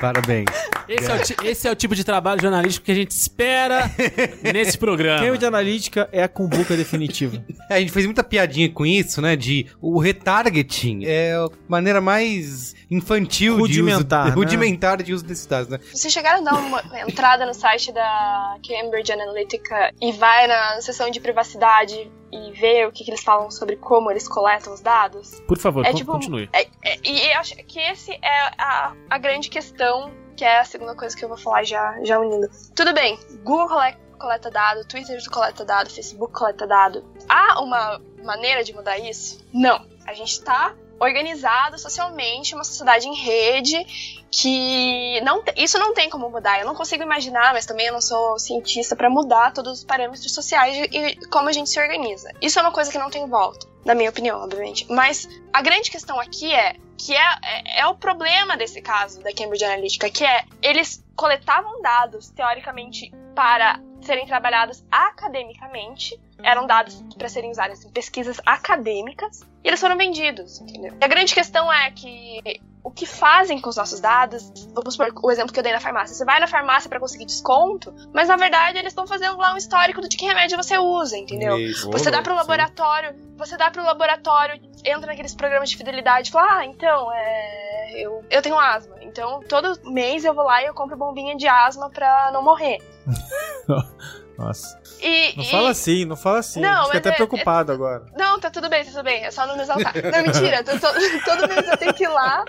Parabéns. Esse, é o, esse é o tipo de trabalho jornalístico que a gente espera nesse programa. Cambridge Analytica é a cumbuca definitiva. É, a gente fez muita piadinha com isso, né? De o retargeting é a maneira mais infantil Rudimentar, de né? uso, rudimentar de uso desses dados, né? Vocês chegaram a dar uma entrada no site da Cambridge Analytica e vai na seção de privacidade e ver o que, que eles falam sobre como eles coletam os dados? Por favor, É tipo- continue. É- é- e eu acho que esse é a, a grande questão, que é a segunda coisa que eu vou falar já, já unindo. Tudo bem, Google cole- coleta dado, Twitter coleta dado, Facebook coleta dado. Há uma maneira de mudar isso? Não. A gente tá organizado socialmente, uma sociedade em rede que não isso não tem como mudar. Eu não consigo imaginar, mas também eu não sou cientista para mudar todos os parâmetros sociais e, e como a gente se organiza. Isso é uma coisa que não tem volta, na minha opinião, obviamente. Mas a grande questão aqui é que é, é, é o problema desse caso da Cambridge Analytica, que é eles coletavam dados teoricamente para serem trabalhados academicamente, eram dados para serem usados em pesquisas acadêmicas e eles foram vendidos, entendeu? E a grande questão é que o que fazem com os nossos dados, vamos supor o exemplo que eu dei na farmácia. Você vai na farmácia para conseguir desconto, mas na verdade eles estão fazendo lá um histórico de que remédio você usa, entendeu? Isso. Você dá pro Sim. laboratório, você dá pro laboratório, entra naqueles programas de fidelidade e fala, ah, então, é, eu, eu tenho asma. Então, todo mês eu vou lá e eu compro bombinha de asma pra não morrer. Nossa. E, Não e- fala assim, não fala assim. Não, Fiquei mas até é- preocupado agora. Não, tá tudo bem, tá tudo bem. É só não me exaltar. Não, mentira. to- to- todo mês eu tenho que ir lá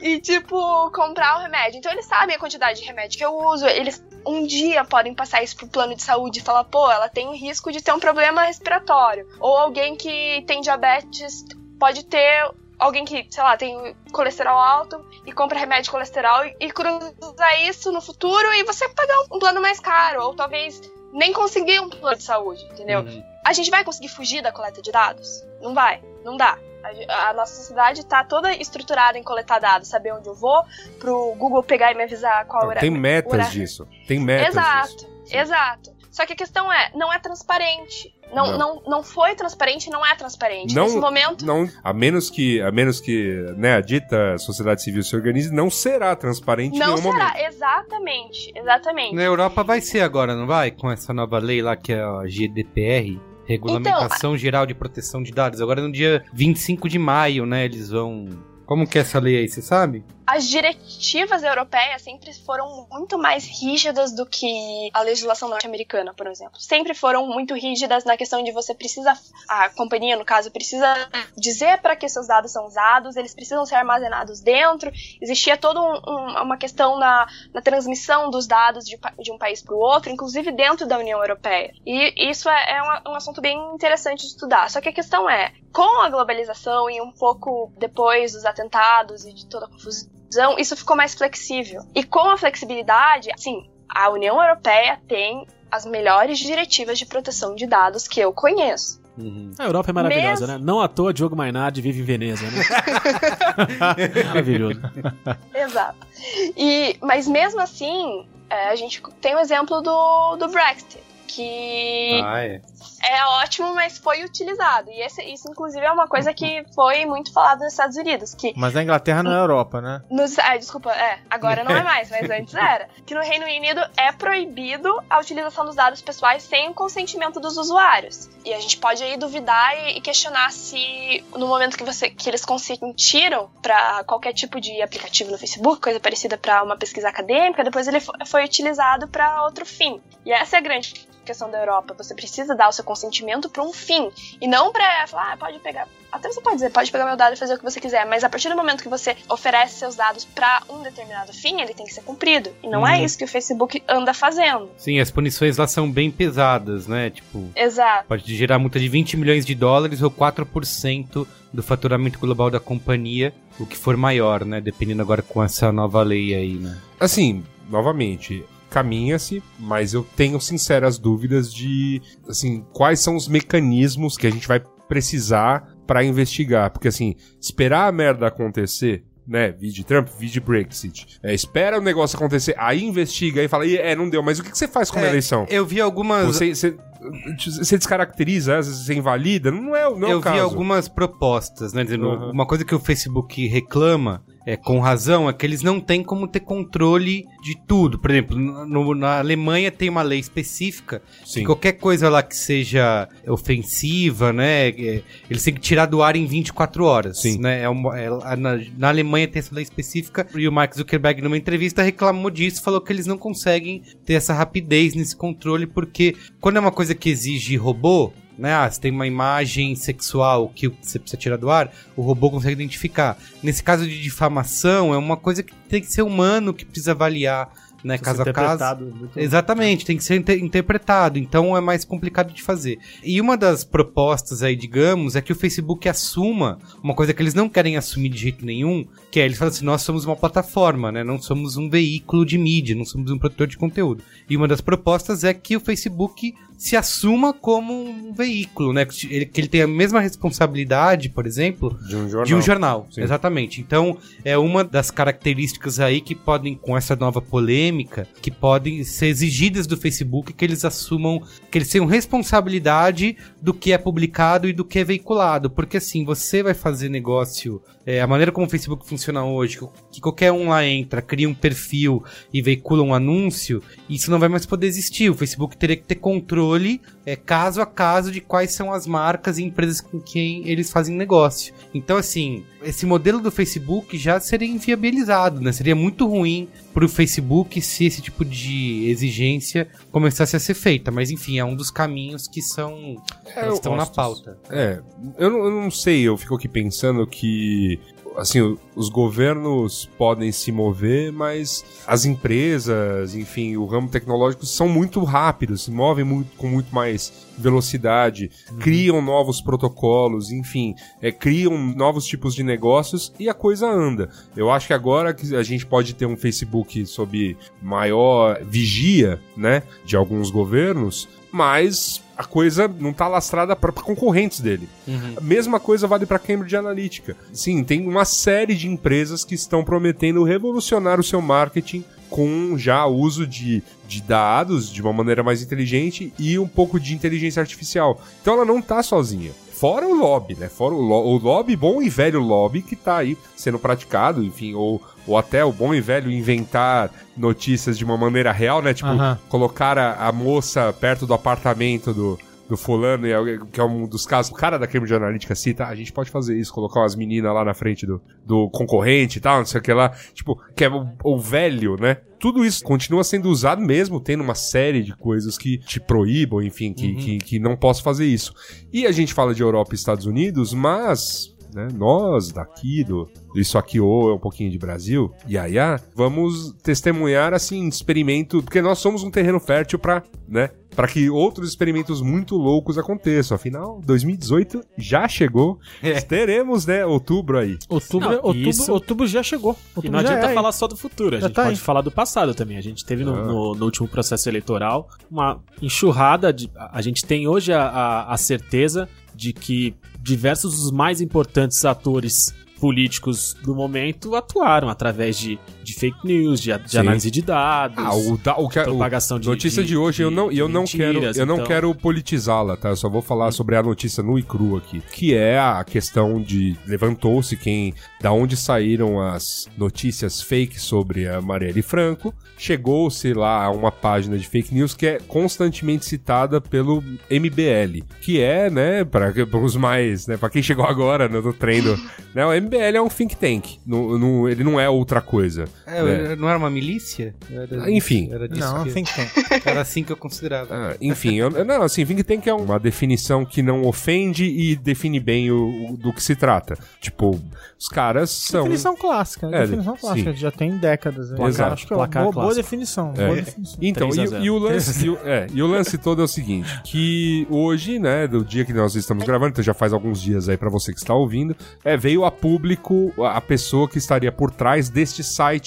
e, tipo, comprar o remédio. Então eles sabem a quantidade de remédio que eu uso. Eles um dia podem passar isso pro plano de saúde e falar, pô, ela tem o risco de ter um problema respiratório. Ou alguém que tem diabetes pode ter. Alguém que, sei lá, tem colesterol alto e compra remédio de colesterol e, e cruza isso no futuro e você pagar um plano mais caro. Ou talvez nem conseguir um plano de saúde, entendeu? Uhum. a gente vai conseguir fugir da coleta de dados? Não vai, não dá. A, nossa sociedade tá toda estruturada em coletar dados, saber onde eu vou, pro Google pegar e me avisar qual Não, hora. tem metas horário. disso. Tem metas Exato, disso. exato. Só que a questão é, não é transparente. Não, Não. não. Não, foi transparente, não é transparente. Não- Nesse momento, Não, a menos que, a menos que né, a dita sociedade civil se organize, não será transparente em não nenhum será. momento. Exatamente, exatamente. Na Europa vai ser agora, não vai? Com essa nova lei lá que é a GDPR. Regulamentação Geral de Proteção de Dados. Agora no dia 25 de maio, né? Eles vão. Como que é essa lei aí, você sabe? As diretivas europeias sempre foram muito mais rígidas do que a legislação norte-americana, por exemplo. Sempre foram muito rígidas na questão de você precisa, a companhia, no caso, precisa dizer para que seus dados são usados, eles precisam ser armazenados dentro. Existia toda um- um- uma questão na, na transmissão dos dados de, de um país para o outro, inclusive dentro da União Europeia. E isso é, é um, um assunto bem interessante de estudar. Só que a questão é, com a globalização e um pouco depois dos atentados e de toda a confusão, isso ficou mais flexível. E com a flexibilidade, sim, a União Europeia tem as melhores diretivas de proteção de dados que eu conheço. A Europa é maravilhosa, Mesmo- né? Não à toa Diogo Mainardi vive em Veneza, né? Maravilhoso. Exato. E, mas mesmo assim, é, a gente tem o exemplo do, do Brexit, que Ah, é. é ótimo, mas foi utilizado. E esse- isso, inclusive, é uma coisa que foi muito falado nos Estados Unidos, que Mas a Inglaterra não é Europa, né? Nos, ah, desculpa, é, agora não é mais, mas antes era. Que no Reino Unido é proibido a utilização dos dados pessoais sem o consentimento dos usuários. E a gente pode aí duvidar e, e questionar se no momento que você que eles consentiram para qualquer tipo de aplicativo no Facebook, coisa parecida para uma pesquisa acadêmica, depois ele fo- foi utilizado para outro fim. E essa é a grande questão da Europa. Você precisa dar o seu consentimento para um fim e não para falar, ah, pode pegar até você pode dizer, pode pegar meu dado e fazer o que você quiser, mas a partir do momento que você oferece seus dados pra um determinado fim, ele tem que ser cumprido. E não é Uhum. isso que o Facebook anda fazendo. Sim, as punições lá são bem pesadas, né? Tipo, Exato. pode gerar multa de 20 milhões de dólares ou 4% do faturamento global da companhia, o que for maior, né? Dependendo agora com essa nova lei aí, né? Assim, novamente, caminha-se, mas eu tenho sinceras dúvidas de, assim, quais são os mecanismos que a gente vai precisar pra investigar. Porque, assim, esperar a merda acontecer, né? Vídeo Trump, vídeo Brexit. É, espera o negócio acontecer, aí investiga, aí fala, "Ih, é, não deu, mas o que, que você faz com a É, eleição? Eu vi algumas. Você, você, você descaracteriza, às vezes você invalida, não é, não é eu o caso. vi algumas propostas, né? Dizendo, Uhum. uma coisa que o Facebook reclama, é, com razão, é que eles não têm como ter controle de tudo. Por exemplo, no- na Alemanha tem uma lei específica Sim. que qualquer coisa lá que seja ofensiva, né? é, eles têm que tirar do ar em 24 horas. Sim. Né? É uma- é- na, na Alemanha tem essa lei específica e o Mark Zuckerberg, numa entrevista, reclamou disso, falou que eles não conseguem ter essa rapidez nesse controle, porque quando é uma coisa que exige robô, né? Ah, você tem uma imagem sexual que você precisa tirar do ar, o robô consegue identificar. Nesse caso de difamação, é uma coisa que tem que ser humano que precisa avaliar, né? caso a caso. Exatamente, tem que ser inter- interpretado, então é mais complicado de fazer. E uma das propostas aí, digamos, é que o Facebook assuma uma coisa que eles não querem assumir de jeito nenhum, que é eles falam assim, nós somos uma plataforma, né? Não somos um veículo de mídia, não somos um produtor de conteúdo. E uma das propostas é que o Facebook se assuma como um veículo, né? Que ele, que ele tenha a mesma responsabilidade, por exemplo, De um jornal. de um jornal, exatamente. Então, é uma das características aí que podem, com essa nova polêmica, que podem ser exigidas do Facebook, que eles assumam, que eles tenham responsabilidade do que é publicado e do que é veiculado. Porque assim, você vai fazer negócio, é, a maneira como o Facebook funciona hoje, que qualquer um lá entra, cria um perfil e veicula um anúncio, isso não vai mais poder existir. O Facebook teria que ter controle, é, caso a caso, de quais são as marcas e empresas com quem eles fazem negócio. Então, assim, esse modelo do Facebook já seria inviabilizado, né? Seria muito ruim pro Facebook se esse tipo de exigência começasse a ser feita. Mas, enfim, é um dos caminhos que são É, estão na pauta. É, eu não, eu não sei, eu fico aqui pensando que assim, os governos podem se mover, mas as empresas, enfim, o ramo tecnológico são muito rápidos, se movem muito, com muito mais velocidade, criam novos protocolos, enfim, é, criam novos tipos de negócios e a coisa anda. Eu acho que agora que a gente pode ter um Facebook sob maior vigia, né, de alguns governos, mas a coisa não tá lastrada para concorrentes dele. A mesma coisa vale para Cambridge Analytica. Sim, tem uma série de empresas que estão prometendo revolucionar o seu marketing com já uso de, de dados de uma maneira mais inteligente e um pouco de inteligência artificial. Então ela não tá sozinha. Fora o lobby, né? Fora o, lo o lobby, bom e velho lobby que tá aí sendo praticado, enfim, ou, ou até o bom e velho inventar notícias de uma maneira real, né? Tipo, colocar a, a moça perto do apartamento do, do fulano, e que é um dos casos. O cara da Cambridge Analytica cita, "Ah, a gente pode fazer isso, colocar umas meninas lá na frente do, do concorrente e tal, não sei o que lá. Tipo, que é o, o velho, né? Tudo isso continua sendo usado mesmo, tendo uma série de coisas que te proíbam, enfim, que, que, que não posso fazer isso. E a gente fala de Europa e Estados Unidos, mas né, nós daqui do, Isso Aqui ou é um pouquinho de Brasil, Yaya, vamos testemunhar assim, experimento, porque nós somos um terreno fértil para, né, para que outros experimentos muito loucos aconteçam. Afinal, 2018 já chegou. Teremos, né, outubro aí. Outubro, Não, outubro, isso- outubro já chegou. E Outubro não já adianta é, falar só do futuro, a Já gente tá pode aí. falar do passado também. A gente teve no, Ah. no- no último processo eleitoral uma enxurrada de. A a gente tem hoje a, a- a certeza de que diversos dos mais importantes atores políticos do momento atuaram através de, de fake news, de, de análise de dados. Ah, o, da, o que a- o- propagação de notícia de, de- hoje eu de- não, eu não quero eu não então. quero politizá-la, tá? Eu só vou falar sobre a notícia nu e cru aqui, que é a questão de levantou-se quem da onde saíram as notícias fake sobre a Marielle Franco, chegou-se lá a uma página de fake news que é constantemente citada pelo MBL, que é, né, para os mais, né, para quem chegou agora no, no trem do, né, o MBL é um think tank, no, no- ele não é outra coisa. É, né? Não era uma milícia? Era- Enfim. Era disso Não, que- think tank. Era assim que eu considerava. Ah, enfim, eu, não, assim, think tank é uma definição que não ofende e define bem o, o- do que se trata. Tipo, os caras são. Definição clássica, né? É, definição clássica, sim. já tem décadas. né? Placar- Acho que é uma boa, boa definição. É. Boa definição. Então, 3 a e, 0. e o lance, e, o, é, e o lance todo é o seguinte: que hoje, né, do dia que nós estamos gravando, então já faz alguns dias aí pra você que está ouvindo, é, veio a público a pessoa que estaria por trás deste site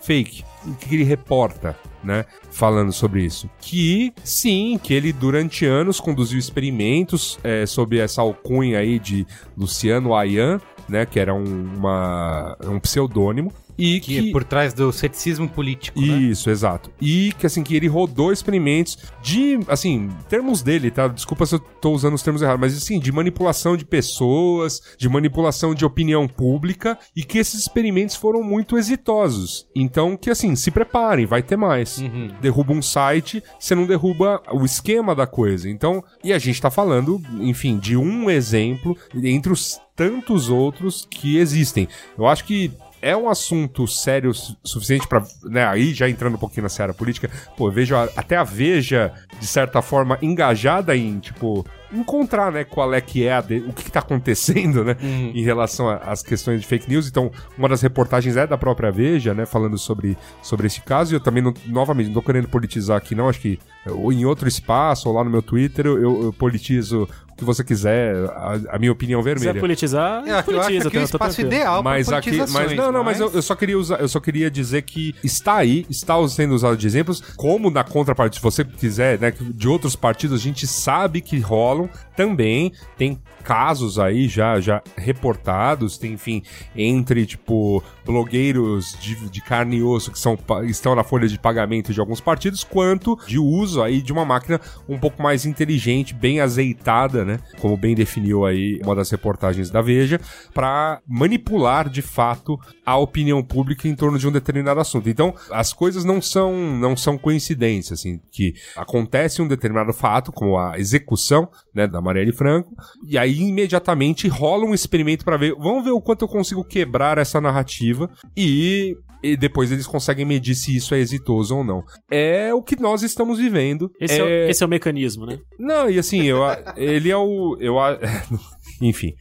fake. O que ele reporta, né? Falando sobre isso. Que, sim, que ele durante anos conduziu experimentos é, sob essa alcunha aí de Luciano Ayan, né? Que era um, uma, um pseudônimo. E Que é por trás do ceticismo político, né? isso, exato. E que assim, que ele rodou experimentos de, assim, termos dele, tá? Desculpa se eu tô usando os termos errados, mas assim, de manipulação de pessoas, de manipulação de opinião pública, e que esses experimentos foram muito exitosos. Então, que assim, se preparem, vai ter mais. Derruba um site, você não derruba o esquema da coisa. Então, e a gente tá falando, enfim, de um exemplo entre os tantos outros que existem. Eu acho que é um assunto sério su- suficiente pra, né, aí já entrando um pouquinho na seara política, pô, eu vejo a- até a Veja, de certa forma, engajada em, tipo, encontrar, né, qual é que é a de- o que, que tá acontecendo, né, em relação às questões de fake news. Então, uma das reportagens é da própria Veja, né, falando sobre, sobre esse caso, e eu também, não, novamente, não tô querendo politizar aqui, não, acho que ou em outro espaço, ou lá no meu Twitter, eu, eu politizo que você quiser, a, a minha opinião Se vermelha. politizar, É, eu acho politiza. que é o espaço ideal Mas para aqui, mas não, não, mas eu, eu só queria usar, eu só queria dizer que está aí, está sendo usado de exemplos, como na contraparte, se você quiser, né, de outros partidos, a gente sabe que rolam também, tem casos aí já já reportados, tem enfim, entre tipo blogueiros de, de carne e osso que são estão na folha de pagamento de alguns partidos, quanto de uso aí de uma máquina um pouco mais inteligente, bem azeitada, né, como bem definiu aí uma das reportagens da Veja, para manipular de fato a opinião pública em torno de um determinado assunto. Então, as coisas não são não são coincidências, assim, que acontece um determinado fato, como a execução, né, da Marielle Franco, e aí imediatamente rola um experimento para ver, vamos ver o quanto eu consigo quebrar essa narrativa e e depois eles conseguem medir se isso é exitoso ou não. É o que nós estamos vivendo. Esse é, o- esse é o mecanismo, né? Não, e assim, eu, ele é o. Eu, enfim.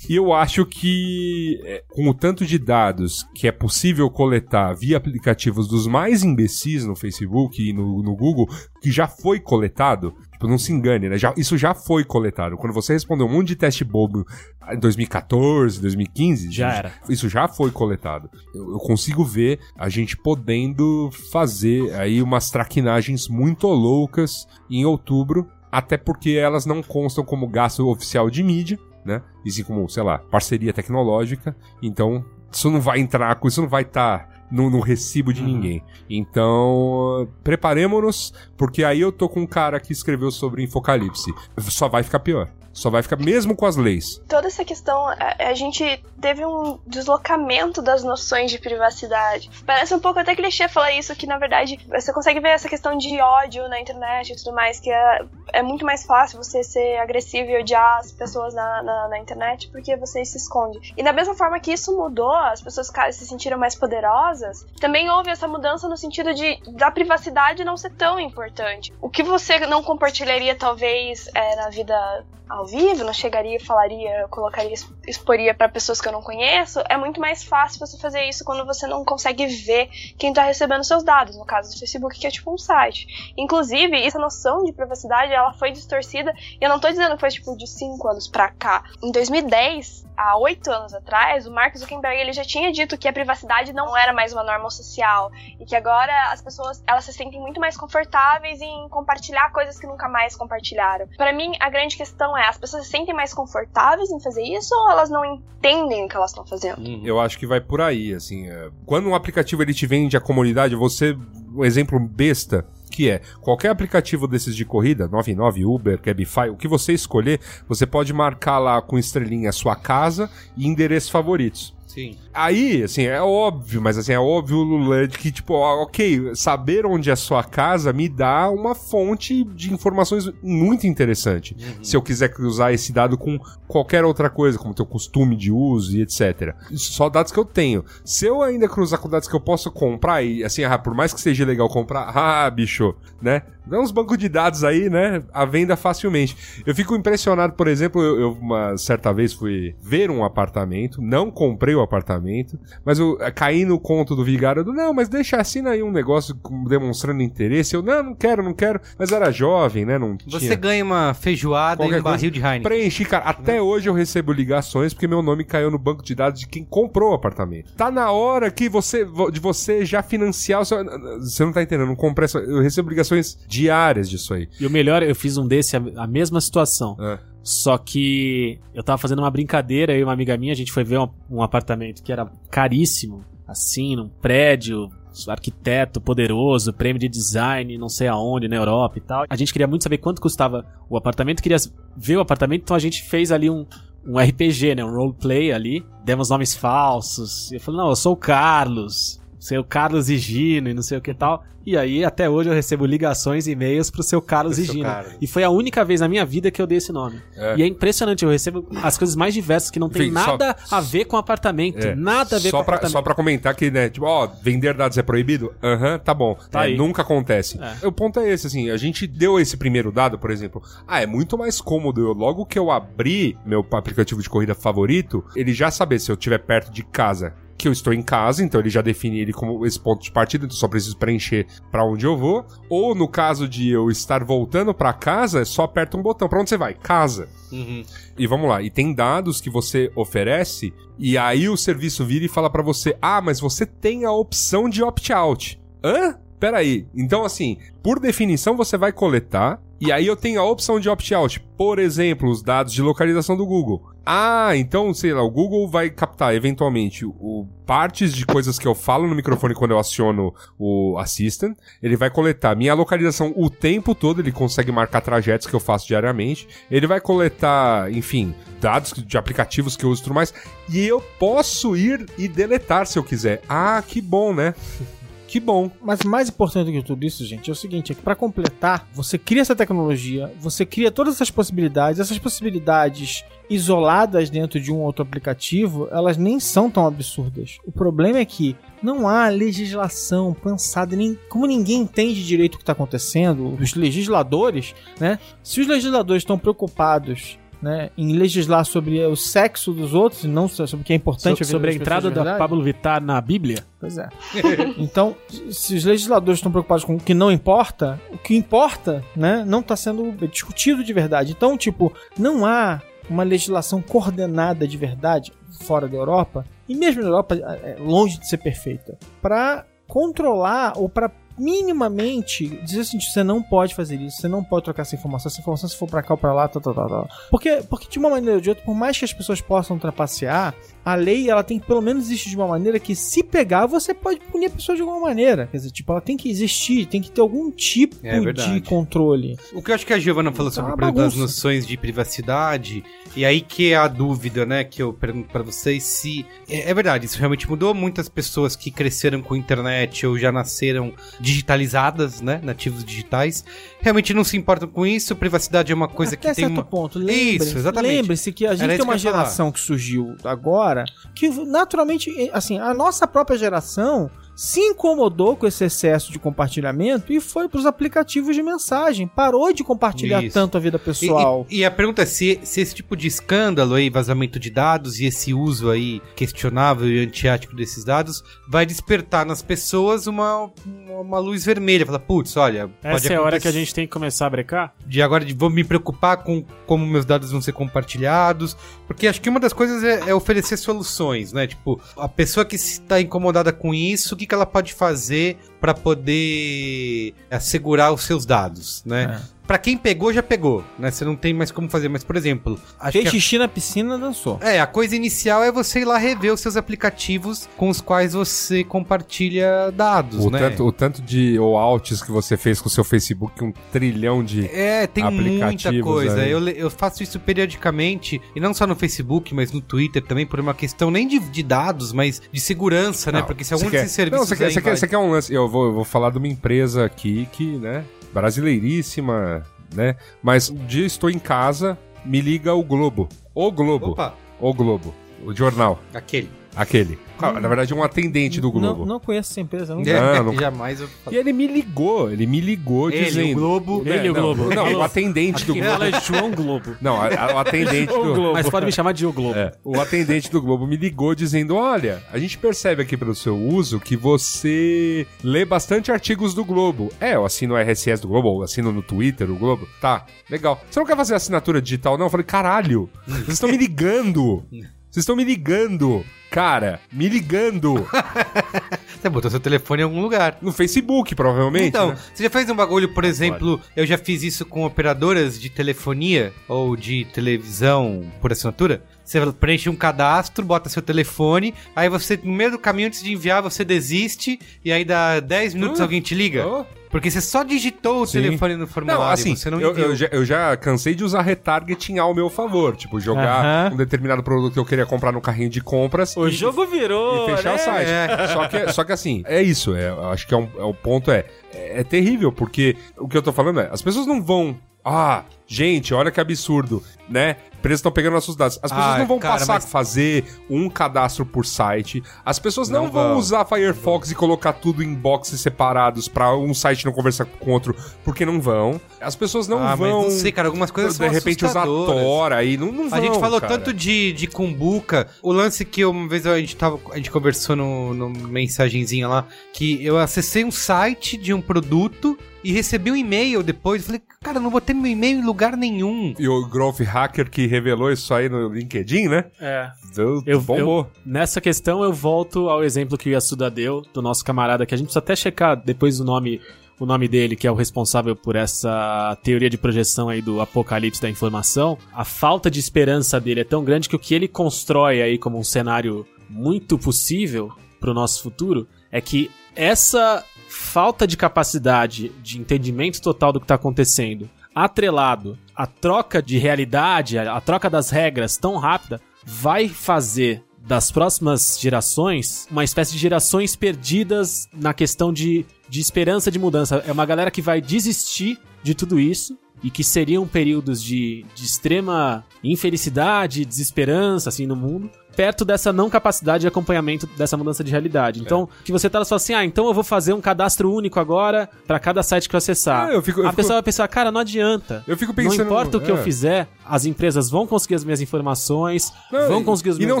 E eu acho que, é, com o tanto de dados que é possível coletar via aplicativos dos mais imbecis no Facebook e no, no Google, que já foi coletado, tipo, não se engane, né? Já, isso já foi coletado. Quando você respondeu um monte de teste bobo em 2014, 2015, Já isso- era. Isso já foi coletado. Eu, eu consigo ver a gente podendo fazer aí umas traquinagens muito loucas em outubro, até porque elas não constam como gasto oficial de mídia, né? E sim como, sei lá, parceria tecnológica. Então, isso não vai entrar, isso não vai estar no, no recibo de ninguém. Então, preparemos-nos, porque aí eu tô com um cara que escreveu sobre Infocalipse. Só vai ficar pior. Só vai ficar mesmo com as leis. Toda essa questão, a, a gente teve um deslocamento das noções de privacidade. Parece um pouco até clichê falar isso, que na verdade você consegue ver essa questão de ódio na internet e tudo mais, que é, é muito mais fácil você ser agressivo e odiar as pessoas na, na, na internet porque você se esconde. E da mesma forma que isso mudou, as pessoas se sentiram mais poderosas, também houve essa mudança no sentido de da privacidade não ser tão importante. O que você não compartilharia, talvez, é, na vida ao vivo, não chegaria, falaria, colocaria, ex- exporia para pessoas que eu não conheço, é muito mais fácil você fazer isso quando você não consegue ver quem tá recebendo seus dados, no caso do Facebook, que é tipo um site. Inclusive, essa noção de privacidade, ela foi distorcida, e eu não tô dizendo que foi tipo de 5 anos pra cá. Em 2010, há 8 anos atrás, o Mark Zuckerberg ele já tinha dito que a privacidade não era mais uma norma social e que agora as pessoas elas se sentem muito mais confortáveis em compartilhar coisas que nunca mais compartilharam. Para mim, a grande questão é: as pessoas se sentem mais confortáveis em fazer isso ou elas não entendem o que elas estão fazendo? Eu acho que vai por aí, assim. é, Quando um aplicativo ele te vende a comunidade, você. Um exemplo besta. Que é, qualquer aplicativo desses de corrida, 99, Uber, Cabify, o que você escolher, você pode marcar lá com estrelinha sua casa e endereços favoritos. Sim. Aí, assim, é óbvio, mas assim, é óbvio Lula, de que, tipo, ok, saber onde é a sua casa me dá uma fonte de informações muito interessante. Se eu quiser cruzar esse dado com qualquer outra coisa, como teu costume de uso e etc. Só dados que eu tenho. Se eu ainda cruzar com dados que eu posso comprar, e assim, ah, por mais que seja legal comprar, ah, bicho, né? Dá uns bancos de dados aí, né? A venda facilmente. Eu fico impressionado, por exemplo, eu, eu uma certa vez fui ver um apartamento, não comprei o apartamento, mas eu eh, caí no conto do vigário do, não, mas deixa assina aí um negócio demonstrando interesse. Eu, não, não quero, não quero. Mas era jovem, né? Não Você tinha... ganha uma feijoada e Qualquer um barril de Heineken. Preenchi, cara. Até hoje eu recebo ligações porque meu nome caiu no banco de dados de quem comprou o apartamento. Tá na hora que você de você já financiar o seu. Você não tá entendendo, não comprei. essa- Eu recebo ligações diárias disso aí. E o melhor, eu fiz um desse, a, a mesma situação. É. Só que eu tava fazendo uma brincadeira, eu e uma amiga minha, a gente foi ver um, um apartamento que era caríssimo, assim, num prédio, arquiteto poderoso, prêmio de design, não sei aonde, na Europa e tal. A gente queria muito saber quanto custava o apartamento, queria ver o apartamento, então a gente fez ali um, um RPG, né, um roleplay ali, demos nomes falsos. Eu falei, não, eu sou o Carlos, sei o Carlos Higino e não sei o que tal. E aí, até hoje, eu recebo ligações e e-mails pro seu Carlos Pro seu Higino. Carlos. E foi a única vez na minha vida que eu dei esse nome. É. E é impressionante, eu recebo as coisas mais diversas que não tem Enfim, só- nada a ver com apartamento. É. Nada a ver só com pra, apartamento. Só pra comentar que, né, tipo, ó, vender dados é proibido? Aham, tá bom. Tá É, aí. Nunca acontece. É. O ponto é esse, assim, a gente deu esse primeiro dado, por exemplo. Ah, é muito mais cômodo eu, logo que eu abrir meu aplicativo de corrida favorito, ele já saber se eu estiver perto de casa. Que eu estou em casa, então ele já define ele como esse ponto de partida, então só preciso preencher pra onde eu vou. Ou no caso de eu estar voltando pra casa, é só aperta um botão. Pra onde você vai? Casa. Uhum. E vamos lá, e tem dados que você oferece, e aí o serviço vira e fala pra você: ah, mas você tem a opção de opt-out. Hã? Peraí. Então, assim, por definição você vai coletar, e aí eu tenho a opção de opt-out. Por exemplo, os dados de localização do Google. Ah, então, sei lá, o Google vai captar eventualmente o, partes de coisas que eu falo no microfone quando eu aciono o Assistant. Ele vai coletar minha localização o tempo todo, ele consegue marcar trajetos que eu faço diariamente. Ele vai coletar, enfim, dados de aplicativos que eu uso e tudo mais. E eu posso ir e deletar se eu quiser. Ah, que bom, né? Que bom. Mas mais importante do que tudo isso, gente, é o seguinte: é que para completar, você cria essa tecnologia, você cria todas essas possibilidades, essas possibilidades isoladas dentro de um outro aplicativo, elas nem são tão absurdas. O problema é que não há legislação pensada, nem como ninguém entende direito o que está acontecendo, os legisladores, né? Se os legisladores estão preocupados né, em legislar sobre o sexo dos outros, e não sobre o que é importante So- sobre a entrada da Pablo Vittar na Bíblia. Pois é. então, se os legisladores estão preocupados com o que não importa, o que importa, né, não está sendo discutido de verdade. Então, tipo, não há uma legislação coordenada de verdade fora da Europa, e mesmo na Europa, é longe de ser perfeita, para controlar ou para minimamente dizer assim, você não pode fazer isso, você não pode trocar essa informação, essa informação se for pra cá ou pra lá, tal, tal, tal, tal. Porque, porque de uma maneira ou de outra, por mais que as pessoas possam trapacear, a lei ela tem que pelo menos existir de uma maneira que se pegar, você pode punir a pessoa de alguma maneira. Quer dizer, tipo, ela tem que existir, tem que ter algum tipo É de controle. O que eu acho que a Giovana falou Tá sobre as noções de privacidade, e aí que é a dúvida, né, que eu pergunto pra vocês se... É, é verdade, isso realmente mudou. Muitas pessoas que cresceram com a internet ou já nasceram digitalizadas, né, nativos digitais, realmente não se importam com isso. Privacidade é uma coisa Até que tem certo uma... ponto. Lembre, Isso, exatamente. Lembre-se que a gente Era tem uma que ia falar. geração que surgiu agora que naturalmente, assim, a nossa própria geração se incomodou com esse excesso de compartilhamento e foi pros aplicativos de mensagem. Parou de compartilhar Isso. tanto a vida E- pessoal. E, e a pergunta é se, se esse tipo de escândalo aí, vazamento de dados e esse uso aí questionável e antiético desses dados vai despertar nas pessoas uma, uma luz vermelha. Fala, putz, olha, pode Essa é a hora que a gente tem que começar a brecar? de agora de vou me preocupar com como meus dados vão ser compartilhados, porque acho que uma das coisas é, é oferecer soluções, né? Tipo, a pessoa que está incomodada com isso, o que, que ela pode fazer para poder assegurar os seus dados, né? Pra quem pegou, já pegou, né? Você não tem mais como fazer, mas por exemplo, Fez que a- xixi na piscina, dançou. é, a coisa inicial é você ir lá rever os seus aplicativos com os quais você compartilha dados, O, né? tanto, o tanto de outs que você fez com o seu Facebook, um trilhão de. É, tem muita coisa. aí. Eu, eu faço isso periodicamente, e não só no Facebook, mas no Twitter também, por uma questão nem de, de dados, mas de segurança, né? Não, Porque se algum quer- desses serviços. Não, você quer, você, quer, vai- você quer um lance. Eu vou, eu vou falar de uma empresa aqui que, né? Brasileiríssima, né? Mas um dia estou em casa, me liga o Globo. O Globo. Opa, O Globo. O jornal. aquele. Aquele. Ah, Na verdade, é um atendente do Globo. Não, não conheço essa empresa, não. É, não. Jamais eu E ele me ligou, ele me ligou Ele, dizendo. o Globo. Ele e o não, Globo. Não, Ele- o atendente do Globo. fala é João Globo. Não, a- a- o atendente do. Mas pode me chamar de O Globo. É, o atendente do Globo me ligou dizendo: Olha, a gente percebe aqui pelo seu uso que você lê bastante artigos do Globo. É, eu assino o RSS do Globo, ou assino no Twitter o Globo. Tá, legal. Você não quer fazer assinatura digital, não? Eu falei: Caralho, vocês estão me ligando. Vocês estão me ligando. Cara, me ligando. Você botou seu telefone em algum lugar. No Facebook, provavelmente. Então, né? você já fez um bagulho, por exemplo, eu já fiz isso com operadoras de telefonia ou de televisão por assinatura. Você preenche um cadastro, bota seu telefone, aí você, no meio do caminho, antes de enviar, você desiste, e aí dá 10 minutos Ah, alguém te liga. oh. Porque você só digitou o Sim. telefone no formulário, Não, assim, você não eu, eu já, eu já cansei de usar retargeting ao meu favor. Tipo, jogar Aham. um determinado produto que eu queria comprar no carrinho de compras. O e- jogo virou. e fechar né? o site. É. Só, que, só que assim, é isso. É, eu acho que é um, é o ponto é, é. é terrível, porque o que eu tô falando é, as pessoas não vão. Ah, gente, olha que absurdo, né? Empresas estão pegando nossos dados. As pessoas Ah, não vão cara, passar mas- a fazer um cadastro por site. As pessoas não, Não vão, vão. usar Firefox e colocar tudo em boxes separados pra um site não conversar com o outro, porque não vão. As pessoas não ah, vão. mas não sei, cara, algumas coisas de repente usar. Tora aí, não, não vão. A gente falou cara. tanto de, de cumbuca. O lance que eu- uma vez a gente tava. A gente conversou no, no mensagenzinha lá. Que eu acessei um site de um produto e recebi um e-mail depois. Falei, cara, não botei meu e-mail em lugar nenhum. E o Growth Hacker que revelou isso aí no LinkedIn, né? É. Deu- Eu, bombou. eu- nessa questão eu volto ao exemplo que o Yasuda deu, do nosso camarada, que a gente precisa até checar depois o nome, o nome dele, que é o responsável por essa teoria de projeção aí do apocalipse da informação. A falta de esperança dele é tão grande que o que ele constrói aí como um cenário muito possível pro nosso futuro é que essa falta de capacidade de entendimento total do que está acontecendo, atrelado à troca de realidade, à troca das regras tão rápida, vai fazer das próximas gerações uma espécie de gerações perdidas na questão de, de esperança de mudança. É uma galera que vai desistir de tudo isso e que seriam períodos de, de extrema infelicidade, desesperança assim no mundo, perto dessa não capacidade de acompanhamento dessa mudança de realidade. Então, que você tá fala assim: "Ah, então eu vou fazer um cadastro único agora pra cada site que eu acessar". É, eu fico- eu a fico- pessoa vai pensar: "Cara, não adianta". Eu fico pensando. não importa o que eu é. fizer, as empresas vão conseguir as minhas informações, Não, vão conseguir os e meus não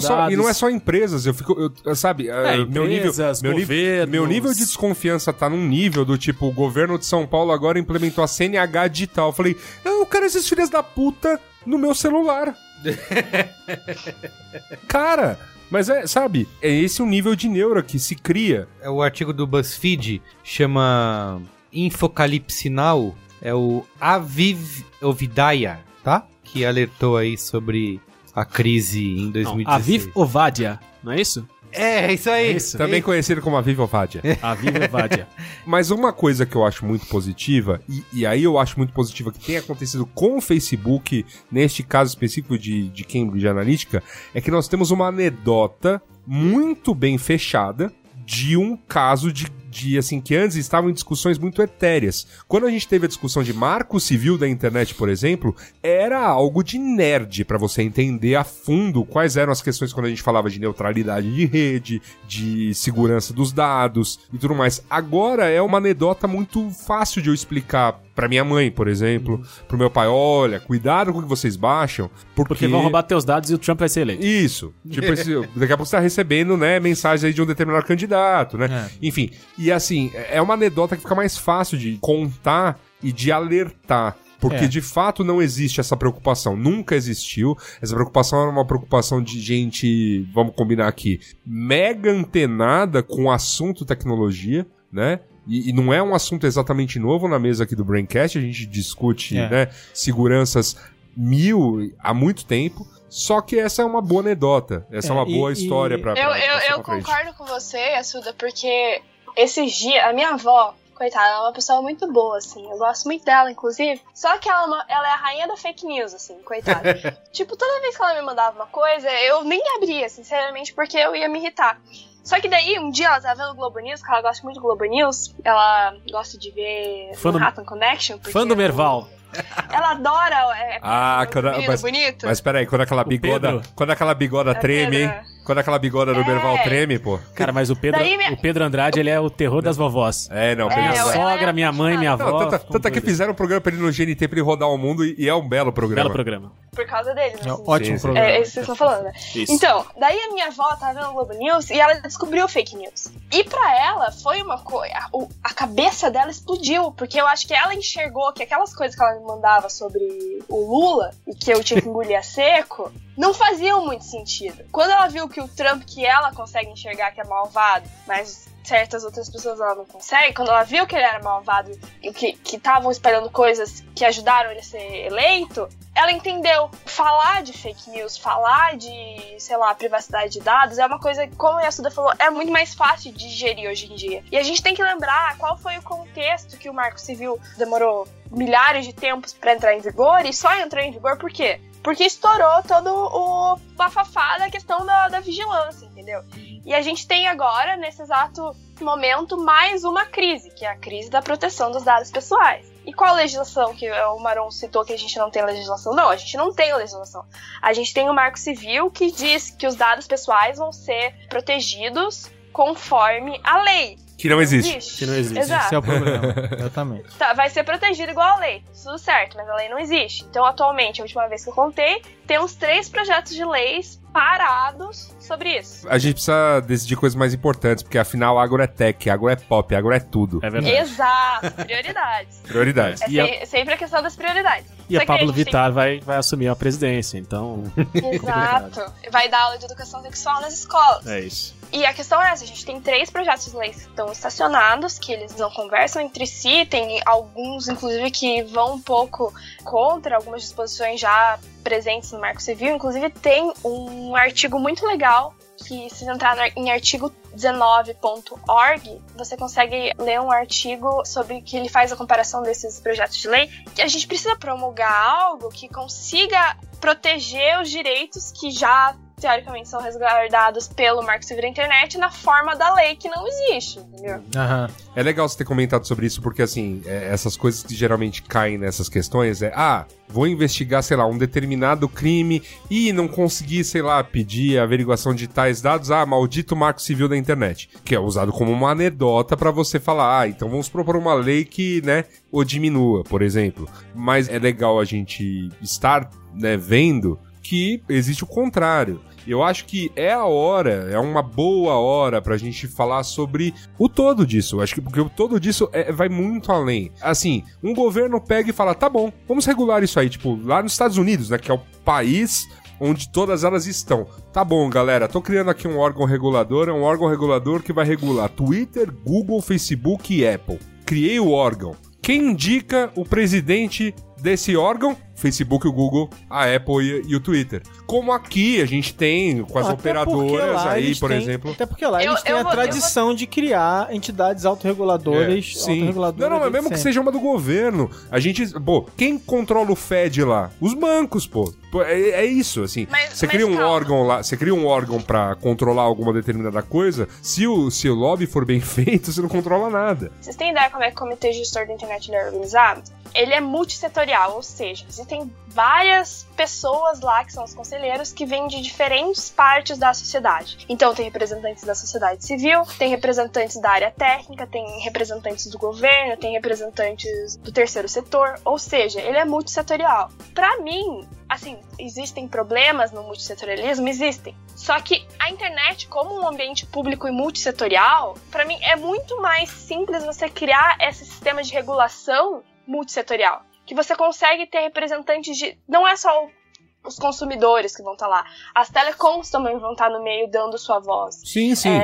só dados. E não é só empresas, eu fico. eu- sabe, É, eh, meu nível. empresas, Meu, nível governos. meu nível de desconfiança tá num nível do tipo, o governo de São Paulo agora implementou a CNH digital. Eu falei, eu quero esses filhos da puta no meu celular. Cara, Mas é, sabe, é esse o nível de neura que se cria. É o artigo do BuzzFeed, chama Infocalipse Now, é o Aviv Ovidaya, tá? Que alertou aí sobre a crise em Não, 2016. Aviv Ovadia, não é isso? É, é isso aí. É isso. Também conhecido como a Viva Vadia. Aviv Ovadia. Mas uma coisa que eu acho muito positiva, e, e aí eu acho muito positiva que tenha acontecido com o Facebook, neste caso específico de, de Cambridge Analytica, é que nós temos uma anedota muito bem fechada de um caso de, de assim, que antes estavam em discussões muito etéreas. Quando a gente teve a discussão de marco civil da internet, por exemplo, era algo de nerd pra você entender a fundo quais eram as questões quando a gente falava de neutralidade de rede, de segurança dos dados e tudo mais. Agora é uma anedota muito fácil de eu explicar pra minha mãe, por exemplo, pro meu pai, olha, cuidado com o que vocês baixam, porque, Porque vão roubar teus dados e o Trump vai ser eleito. isso. Tipo, esse- daqui a pouco você tá recebendo, né, mensagens aí de um determinado candidato, né? Enfim. E assim, é uma anedota que fica mais fácil de contar e de alertar. Porque É. de fato não existe essa preocupação. Nunca existiu. Essa preocupação era uma preocupação de gente, vamos combinar aqui, mega antenada com o assunto tecnologia, né? E, e não é um assunto exatamente novo na mesa aqui do Braincast. A gente discute, É. né, seguranças mil há muito tempo. Só que essa é uma boa anedota. Essa é, É, uma e- boa e- história pra, pra Eu, eu, eu pra frente. concordo com você, Assuda, porque esses dias, a minha avó, coitada, ela é uma pessoa muito boa, assim. Eu gosto muito dela, inclusive. Só que ela, é uma- ela é a rainha da fake news, assim, coitada. tipo, toda vez que ela me mandava uma coisa, eu nem abria, sinceramente, porque eu ia me irritar. Só que daí, um dia ela tava vendo o Globo News, que ela gosta muito de Globo News. Ela gosta de ver Fã do- Manhattan Connection. Fã do Merval. Ela adora é, Ah, é, quando- menino mas- bonito. Mas peraí, quando aquela bigoda. Quando aquela bigoda treme, hein? Quando aquela bigoda do É. Berval treme, pô. Cara, mas o Pedro, minha- o Pedro Andrade, ele é o terror das vovós. É, não, É, Pedro Minha sogra, minha mãe, minha avó. tanto, tanto é que fizeram um programa pra ele no GNT pra ele rodar o mundo e, e é um belo programa. Belo programa. Por causa dele, É né? um ótimo Sim, sim. programa. É, isso que vocês estão falando, né? Isso. Então, daí a minha avó tava vendo o Globo News e ela descobriu fake news. E pra ela foi uma coisa. A cabeça dela explodiu, porque eu acho que ela enxergou que aquelas coisas que ela me mandava sobre o Lula e que eu tinha que engolir a seco não faziam muito sentido. Quando ela viu que o Trump que ela consegue enxergar que é malvado, mas certas outras pessoas ela não consegue, quando ela viu que ele era malvado e que estavam espalhando coisas que ajudaram ele a ser eleito, ela entendeu. Falar de fake news, falar de, sei lá, privacidade de dados é uma coisa, que, como a Yasuda falou, é muito mais fácil de digerir hoje em dia. E a gente tem que lembrar qual foi o contexto que o Marco Civil demorou milhares de tempos para entrar em vigor e só entrou em vigor por quê? Porque estourou todo o bafafá da questão da, da vigilância, entendeu? E a gente tem agora, nesse exato momento, mais uma crise, que é a crise da proteção dos dados pessoais. E qual legislação que o Maron citou que a gente não tem legislação? Não, a gente não tem legislação. A gente tem o Marco Civil que diz que os dados pessoais vão ser protegidos conforme a lei. Que não existe. Que não existe. Exato. Esse é o problema. Exatamente. Tá, vai ser protegido igual a lei. Tudo certo, mas a lei não existe. Então, atualmente, a última vez que eu contei, temos três projetos de leis parados sobre isso. A gente precisa decidir coisas mais importantes, porque afinal agro é tech, agro é pop, agro é tudo. É verdade. Exato, prioridades. Prioridades. É E a- se- sempre a questão das prioridades. E Só a Pablo gente tem- Vittar vai, vai assumir a presidência, então Exato. Vai dar aula de educação sexual nas escolas. é isso. E a questão é essa, a gente tem três projetos de leis que estão estacionados, que eles não conversam entre si, tem alguns, inclusive, que vão um pouco contra algumas disposições já presentes no Marco Civil. Inclusive, tem um artigo muito legal que se entrar em artigo 19.org, você consegue ler um artigo sobre que ele faz a comparação desses projetos de lei, que a gente precisa promulgar algo que consiga proteger os direitos que já teoricamente são resguardados pelo Marco Civil da Internet na forma da lei que não existe, entendeu? Aham. É legal você ter comentado sobre isso, porque assim, é, essas coisas que geralmente caem nessas questões é, ah, vou investigar, sei lá, um determinado crime e não consegui, sei lá, pedir a averiguação de tais dados, ah, maldito marco civil da internet, que é usado como uma anedota pra você falar, ah, então vamos propor uma lei que, né, o diminua, por exemplo. Mas é legal a gente estar, né, vendo que existe o contrário. Eu acho que é a hora, é uma boa hora pra gente falar sobre o todo disso. Eu acho que porque o todo disso é- vai muito além. Assim, um governo pega e fala: tá bom, vamos regular isso aí. Tipo, lá nos Estados Unidos, né? Que é o país onde todas elas estão. Tá bom, galera, tô criando aqui um órgão regulador, é um órgão regulador que vai regular Twitter, Google, Facebook e Apple. Criei o órgão. Quem indica o presidente desse órgão? Facebook, o Google, a Apple e, e o Twitter. Como aqui a gente tem com as Até operadoras aí, por têm- exemplo. Até porque lá Eu- eles têm eu a vou- tradição de criar entidades autorreguladoras. É, sim. autorreguladoras Não, não, mas mesmo que seja uma do governo, a gente. Pô, quem controla o Fed lá? Os bancos, pô. É, é isso, assim. Mas- Você mas cria um calma. órgão lá, você cria um órgão pra controlar alguma determinada coisa. Se o, se o lobby for bem feito, você não controla nada. Vocês têm ideia como é que o Comitê Gestor da Internet é organizado? Ele é multissetorial, ou seja, existem várias pessoas lá que são os conselheiros que vêm de diferentes partes da sociedade. Então tem representantes da sociedade civil, tem representantes da área técnica, tem representantes do governo, tem representantes do terceiro setor, ou seja, ele é multissetorial. Pra mim, assim, existem problemas no multissetorialismo? Existem. Só que a internet, como um ambiente público e multissetorial, pra mim é muito mais simples você criar esse sistema de regulação multissetorial. Que você consegue ter representantes de. Não é só os consumidores que vão estar lá. As telecoms também vão estar no meio dando sua voz. Sim, sim.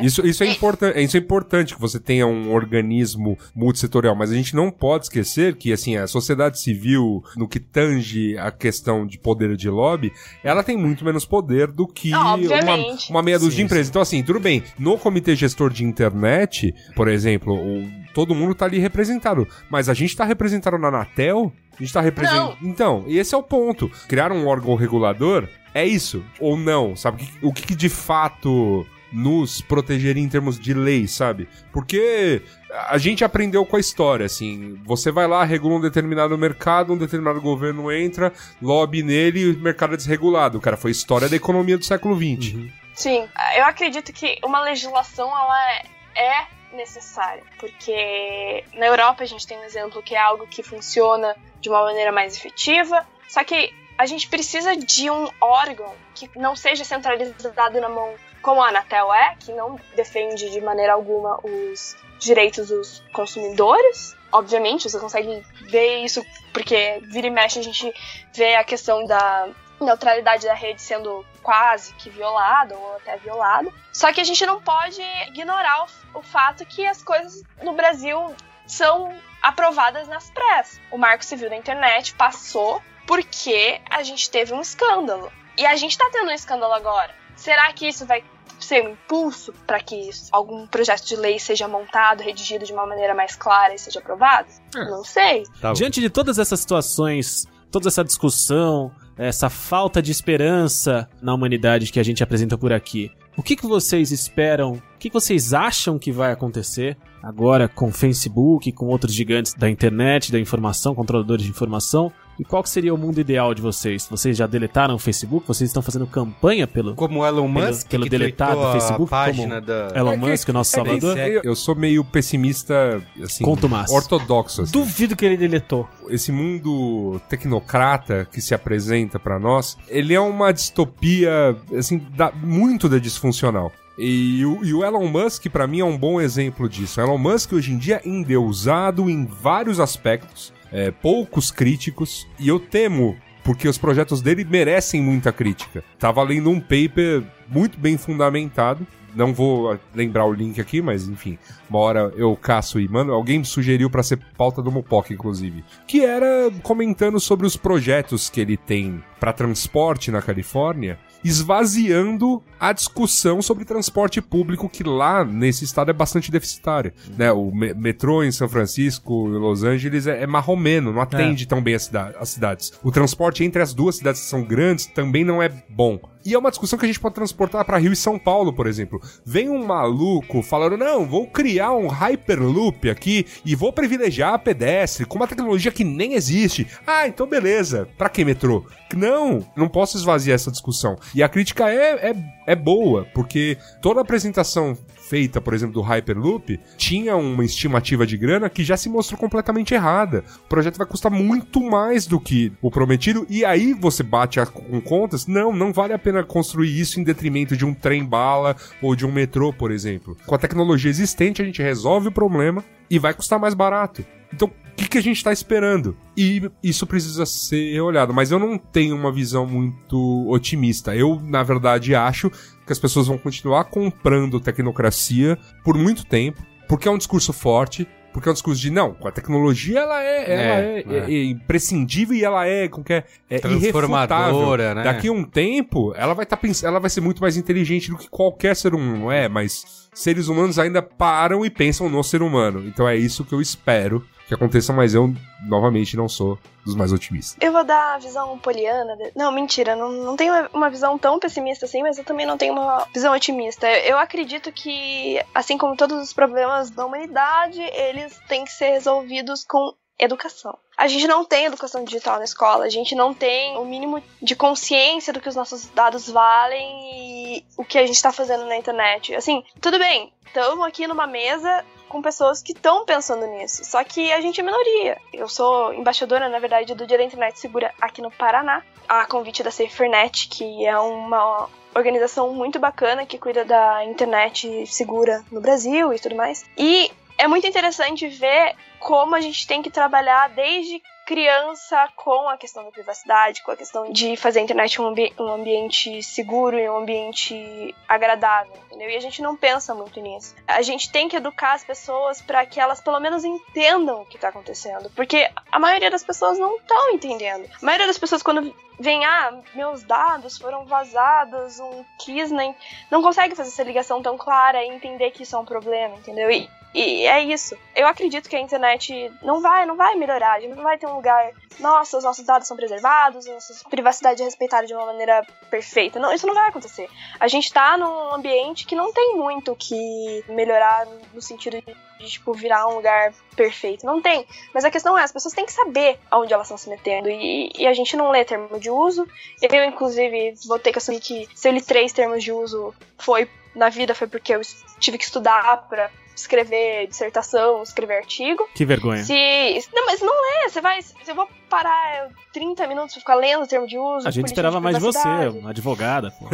Isso, isso, é importan isso é importante que você tenha um organismo multissetorial, mas a gente não pode esquecer que assim, a sociedade civil, no que tange a questão de poder de lobby, ela tem muito menos poder do que Não, uma, uma meia dúzia de Sim, empresas. Então, assim, tudo bem. No comitê gestor de internet, por exemplo, o- todo mundo tá ali representado. Mas a gente tá representado na Anatel? A gente tá representando. Então, e esse é o ponto. Criar um órgão regulador é isso. Ou não, sabe? O que- O que, de fato nos protegeria em termos de lei, sabe? Porque a gente aprendeu com a história, assim, você vai lá, regula um determinado mercado, um determinado governo entra, lobby nele e o mercado é desregulado. Cara, foi história da economia do século XX. Sim, eu acredito que uma legislação ela é necessária, porque na Europa a gente tem um exemplo que é algo que funciona de uma maneira mais efetiva, só que a gente precisa de um órgão que não seja centralizado na mão como a Anatel é, que não defende de maneira alguma os direitos dos consumidores. Obviamente, você consegue ver isso porque vira e mexe a gente vê a questão da neutralidade da rede sendo quase que violada ou até violada. Só que a gente não pode ignorar o, o fato que as coisas no Brasil são aprovadas nas pressas. O Marco Civil da Internet passou porque a gente teve um escândalo. E a gente tá tendo um escândalo agora. Será que isso vai ser um impulso para que algum projeto de lei seja montado, redigido de uma maneira mais clara e seja aprovado? Não sei. Tá. Diante de todas essas situações, toda essa discussão, essa falta de esperança na humanidade que a gente apresenta por aqui, o que, que vocês esperam, o que, que vocês acham que vai acontecer agora com o Facebook, com outros gigantes da internet, da informação, controladores de informação? E qual que seria o mundo ideal de vocês? Vocês já deletaram o Facebook? Vocês estão fazendo campanha pelo Como o Elon Pelo- Musk, pelo que deletado tweetou do Facebook, página como da... Elon É que- Musk, o nosso É salvador? eu, eu sou meio pessimista, assim, Conta o máximo. ortodoxo. assim. Duvido que ele deletou. esse mundo tecnocrata que se apresenta pra nós, ele é uma distopia, assim, da- muito da disfuncional. E o, e o Elon Musk, pra mim, é um bom exemplo disso. O Elon Musk, hoje em dia, é endeusado em vários aspectos, é, poucos críticos, e eu temo, porque os projetos dele merecem muita crítica. Tava lendo um paper muito bem fundamentado, não vou ah, lembrar o link aqui, mas enfim, uma hora eu caço e mando. Alguém me sugeriu pra ser pauta do Mopoca, inclusive. Que era comentando sobre os projetos que ele tem pra transporte na Califórnia, esvaziando a discussão sobre transporte público, que lá nesse estado é bastante deficitário. Né? O me- metrô em São Francisco e Los Angeles é, é marromeno, não atende tão bem as, cida- as cidades. O transporte entre as duas cidades que são grandes também não é bom. E é uma discussão que a gente pode transportar pra Rio e São Paulo, por exemplo. Vem um maluco falando: não, vou criar um Hyperloop aqui e vou privilegiar a pedestre com uma tecnologia que nem existe. Ah, então beleza. Pra que metrô? Não, não posso esvaziar essa discussão. E a crítica é, é, é boa, porque toda apresentação feita, por exemplo, do Hyperloop, tinha uma estimativa de grana que já se mostrou completamente errada. O projeto vai custar muito mais do que o prometido, e aí você bate com contas, não, não vale a pena construir isso em detrimento de um trem-bala ou de um metrô, por exemplo. Com a tecnologia existente, a gente resolve o problema e vai custar mais barato. Então, que, que a gente tá esperando? E isso precisa ser olhado. Mas eu não tenho uma visão muito otimista. Eu, na verdade, acho que as pessoas vão continuar comprando tecnocracia por muito tempo, porque é um discurso forte, porque é um discurso de não, com a tecnologia ela é, ela É, é, é- é imprescindível e ela é, como que é, é Transformadora, né? Daqui a um tempo, ela vai estar pensando, ela vai ser muito mais inteligente do que qualquer ser humano, é? Mas seres humanos ainda param e pensam no ser humano. Então é isso que eu espero que aconteça, mas eu novamente não sou dos mais otimistas. Eu vou dar a visão poliana. de- Não, mentira, não, não tenho uma- visão tão pessimista assim, mas eu também não tenho uma visão otimista. Eu acredito que, assim como todos os problemas da humanidade, eles têm que ser resolvidos com educação. A gente não tem educação digital na escola, a gente não tem o mínimo de consciência do que os nossos dados valem e o que a gente tá fazendo na internet. Assim, tudo bem, estamos aqui numa mesa com pessoas que estão pensando nisso. Só que a gente é minoria. Eu sou embaixadora, na verdade, do Dia da Internet Segura aqui no Paraná, a convite da SaferNet, que é uma organização muito bacana que cuida da internet segura no Brasil e tudo mais. E é muito interessante ver como a gente tem que trabalhar desde criança com a questão da privacidade, com a questão de fazer a internet um, ambi- um ambiente seguro e um ambiente agradável, entendeu? E a gente não pensa muito nisso. A gente tem que educar as pessoas para que elas pelo menos entendam o que está acontecendo, porque a maioria das pessoas não estão entendendo. A maioria das pessoas quando vem, ah, meus dados foram vazados, um Kisney, não consegue fazer essa ligação tão clara e entender que isso é um problema, entendeu? E, e é isso. Eu acredito que a internet não vai, não vai melhorar. A gente não vai ter um lugar, nossa, os nossos dados são preservados, a nossa privacidade é respeitada de uma maneira perfeita. Não, isso não vai acontecer. A gente tá num ambiente que não tem muito o que melhorar no sentido de, de, tipo, virar um lugar perfeito. Não tem. Mas a questão é, as pessoas têm que saber aonde elas estão se metendo. E, e a gente não lê termo de uso. Eu, inclusive, vou ter que assumir que se eu li três termos de uso foi na vida foi porque eu tive que estudar pra escrever dissertação, escrever artigo. Que vergonha. Se. Não, mas não é. Você vai. Se eu vou parar 30 minutos pra ficar lendo o termo de uso. A gente esperava mais de você, uma advogada, pô.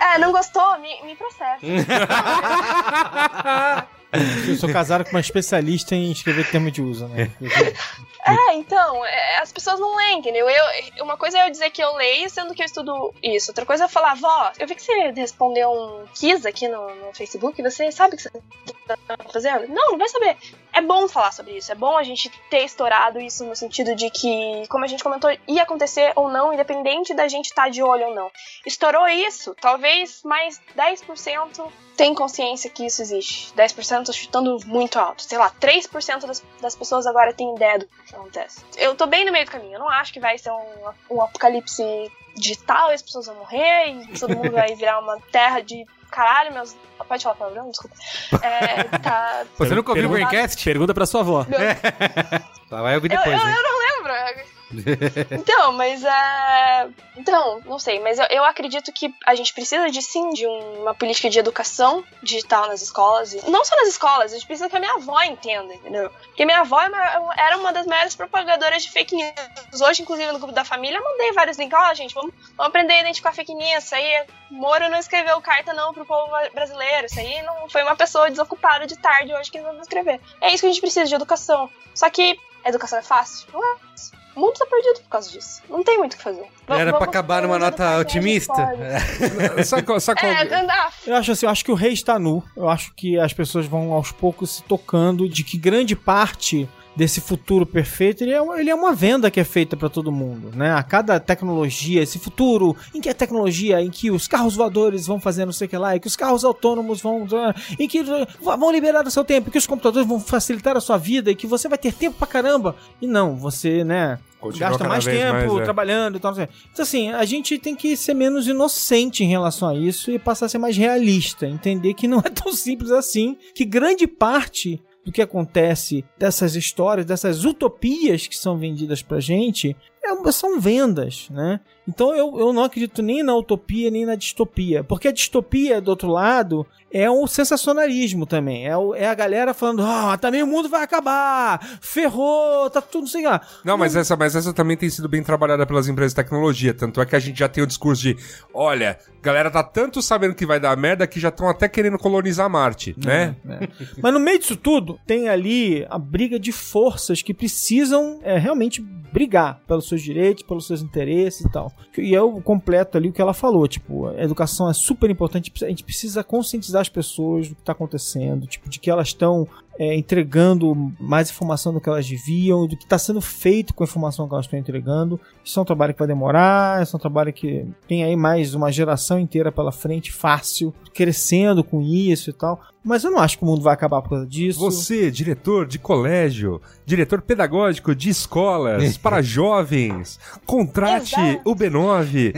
É, não gostou? Me, me processa. Eu sou casado com uma especialista em escrever termo de uso, né? É, então, é, as pessoas não leem, entendeu? Eu, uma coisa é eu dizer que eu leio, sendo que eu estudo isso. Outra coisa é eu falar, vó, eu vi que você respondeu um quiz aqui no, no Facebook, você sabe o que você tá fazendo? Não, não vai saber. É bom falar sobre isso, é bom a gente ter estourado isso no sentido de que, como a gente comentou, ia acontecer ou não, independente da gente estar de olho ou não. Estourou isso, talvez mais 10% tem consciência que isso existe. 10% chutando muito alto. Sei lá, 3% das, das pessoas agora têm ideia do que acontece. Eu tô bem no meio do caminho. Eu não acho que vai ser um, um apocalipse digital e as pessoas vão morrer e todo mundo vai virar uma terra de. Caralho, meus. Pode falar palavrão? Desculpa. É, tá. Você nunca ouviu o Pergunta- Braincast? Pergunta pra sua avó. Lá vai ouvir Eu, depois, eu, né? eu não lembro. Então, mas é. Então, não sei, mas eu, eu acredito que a gente precisa de sim de um- uma política de educação digital nas escolas. E não só nas escolas, a gente precisa que a minha avó entenda, entendeu? Porque minha avó é era uma das maiores propagadoras de fake news. Hoje, inclusive, no grupo da família, eu mandei vários links. Ó, gente, vamos, vamos aprender a identificar fake news. Isso aí, Moro não escreveu carta não pro povo brasileiro. Isso aí não foi uma pessoa desocupada de tarde hoje que resolveu escrever. É isso que a gente precisa de educação. Só que educação é fácil? Não é fácil. O mundo tá perdido por causa disso. Não tem muito o que fazer. V- Era pra acabar numa nota a otimista? qual- É, ah, Eu acho assim, eu acho que o rei está nu. Eu acho que as pessoas vão aos poucos se tocando de que grande parte desse futuro perfeito, ele é, uma- ele é uma venda que é feita para todo mundo, né? A cada tecnologia, esse futuro em que a tecnologia, em que os carros voadores vão fazer não sei o que lá, e que os carros autônomos vão, em que uh, vão liberar o seu tempo, que os computadores vão facilitar a sua vida e que você vai ter tempo pra caramba. E não, você, né, Continua gasta mais tempo mais, é. trabalhando e tal. sei. Então, assim, a gente tem que ser menos inocente em relação a isso e passar a ser mais realista. Entender que não é tão simples assim, que grande parte do que acontece dessas histórias, dessas utopias que são vendidas pra gente, é- são vendas, né? Então eu, eu não acredito nem na utopia nem na distopia. Porque a distopia, do outro lado, é um sensacionalismo também. É, é a galera falando, ah, também o mundo vai acabar, ferrou, tá tudo, não sei lá. Não, mas essa, mas essa também tem sido bem trabalhada pelas empresas de tecnologia. Tanto é que a gente já tem o discurso de: olha, galera tá tanto sabendo que vai dar merda que já estão até querendo colonizar Marte, né? Mas no meio disso tudo, tem ali a briga de forças que precisam é, realmente brigar pelos seus direitos, pelos seus interesses e tal. E eu completo ali o que ela falou, tipo, a educação é super importante, a gente precisa conscientizar as pessoas do que está acontecendo, tipo, de que elas estão é, entregando mais informação do que elas deviam, do que está sendo feito com a informação que elas estão entregando. Isso é um trabalho que vai demorar, isso é um trabalho que tem aí mais uma geração inteira pela frente, fácil, crescendo com isso e tal. Mas eu não acho que o mundo vai acabar por causa disso. Você, diretor de colégio, diretor pedagógico de escolas para jovens, contrate Exato. o B9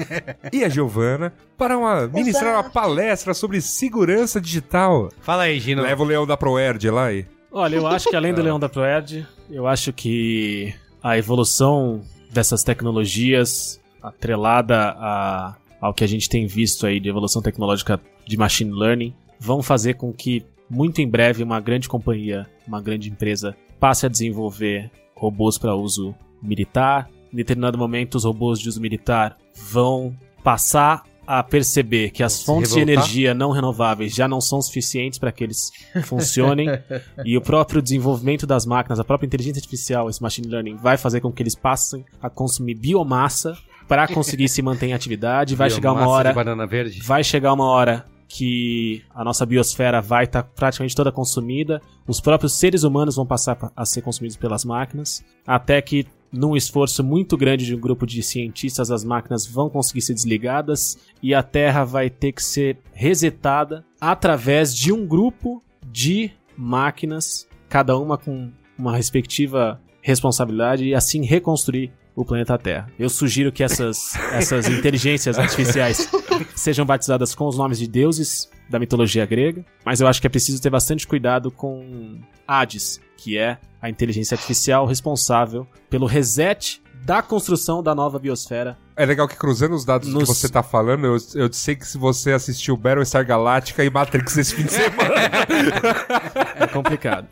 e a Giovana para uma, ministrar uma palestra sobre segurança digital. Fala aí, Gino. Leva o leão da Proerd lá e... Olha, eu acho que além do Leão da Proerd, eu acho que a evolução dessas tecnologias, atrelada a, ao que a gente tem visto aí de evolução tecnológica de machine learning, vão fazer com que muito em breve uma grande companhia, uma grande empresa, passe a desenvolver robôs para uso militar. Em determinado momento, os robôs de uso militar vão passar a perceber que as fontes de energia não renováveis já não são suficientes para que eles funcionem e o próprio desenvolvimento das máquinas, a própria inteligência artificial, esse machine learning, vai fazer com que eles passem a consumir biomassa para conseguir se manter em atividade. Vai chegar uma hora de banana verde. vai chegar uma hora que a nossa biosfera vai estar praticamente toda consumida, os próprios seres humanos vão passar pa- a ser consumidos pelas máquinas, até que num esforço muito grande de um grupo de cientistas as máquinas vão conseguir ser desligadas e a Terra vai ter que ser resetada através de um grupo de máquinas, cada uma com uma respectiva responsabilidade e assim reconstruir o planeta Terra. Eu sugiro que essas, essas inteligências artificiais sejam batizadas com os nomes de deuses da mitologia grega, mas eu acho que é preciso ter bastante cuidado com Hades, que é a inteligência artificial responsável pelo reset da construção da nova biosfera. É legal que cruzando os dados Nos- que você tá falando, eu, eu sei que se você assistiu Battlestar Galactica e Matrix esse fim de semana... É complicado.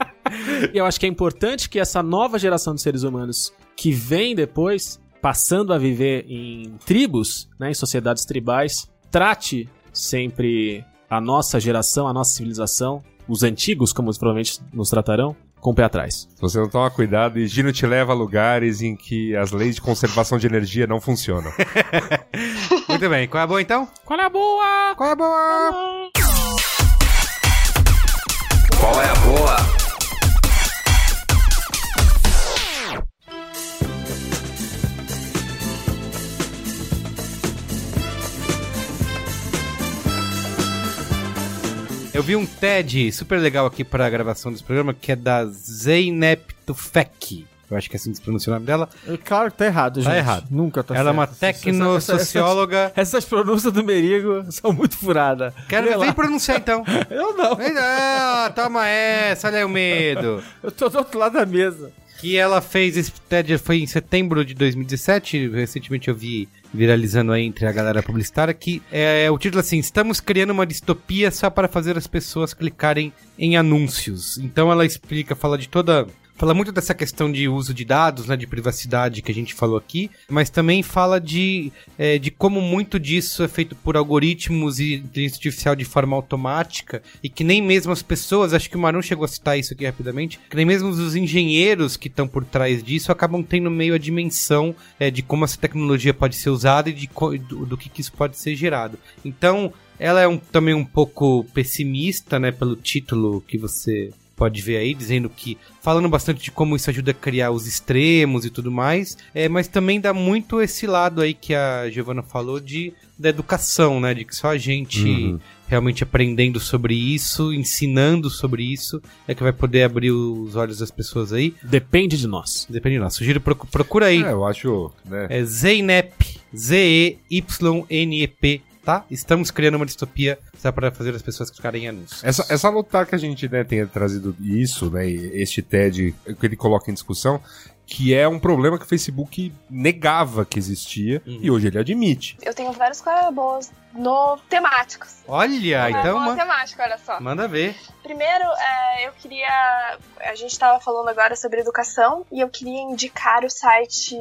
e eu acho que é importante que essa nova geração de seres humanos que vem depois, passando a viver em tribos, né, em sociedades tribais, trate sempre a nossa geração, a nossa civilização, os antigos, como provavelmente nos tratarão, com o pé atrás. Se você não toma cuidado, e Gino te leva a lugares em que as leis de conservação de energia não funcionam. Muito bem. Qual é a boa, então? Qual é a boa? Qual é a boa? Qual é a boa? Eu vi um TED super legal aqui para a gravação desse programa, que é da Zeynep Tufekci. Eu acho que é assim que se pronuncia o nome dela. É Claro que tá errado, gente. errado. Nunca tá Ela é certo. uma essa- essa- tecnossocióloga. Essas, essas pronúncias do Merigo são muito furadas. Quero ver lá. pronunciar então. Eu não. Ei, ah, toma essa, olha aí o medo. Eu tô do outro lado da mesa. Que ela fez esse TED foi em setembro de 2017. Recentemente eu vi viralizando aí entre a galera publicitária que é o título assim: Estamos criando uma distopia só para fazer as pessoas clicarem em anúncios. Então ela explica, fala de toda. Fala muito dessa questão de uso de dados, né, de privacidade que a gente falou aqui, mas também fala de, é, de como muito disso é feito por algoritmos e inteligência artificial de forma automática e que nem mesmo as pessoas, acho que o Marum chegou a citar isso aqui rapidamente, que nem mesmo os engenheiros que estão por trás disso acabam tendo meio a dimensão é, de como essa tecnologia pode ser usada e de, do, do que, que isso pode ser gerado. Então, ela é um, também um pouco pessimista, né, pelo título que você pode ver aí, dizendo que falando bastante de como isso ajuda a criar os extremos e tudo mais, é, mas também dá muito esse lado aí que a Giovana falou de da educação, né, de que só a gente Uhum. realmente aprendendo sobre isso, ensinando sobre isso, é que vai poder abrir os olhos das pessoas aí. Depende de nós. Depende de nós. Sugiro procu- procura aí. É, eu acho, né? É Zeynep, Z-E-Y-N-E-P, tá? Estamos criando uma distopia só para fazer as pessoas clicarem em anúncios. Essa, essa lutar que a gente né, tenha trazido isso, né, este TED que ele coloca em discussão, que é um problema que o Facebook negava que existia e hoje ele admite. Eu tenho vários coisas boas no temáticos. Olha, Uma então boa ma- temática, olha só. manda ver. Primeiro, é, eu queria. A gente estava falando agora sobre educação e eu queria indicar o site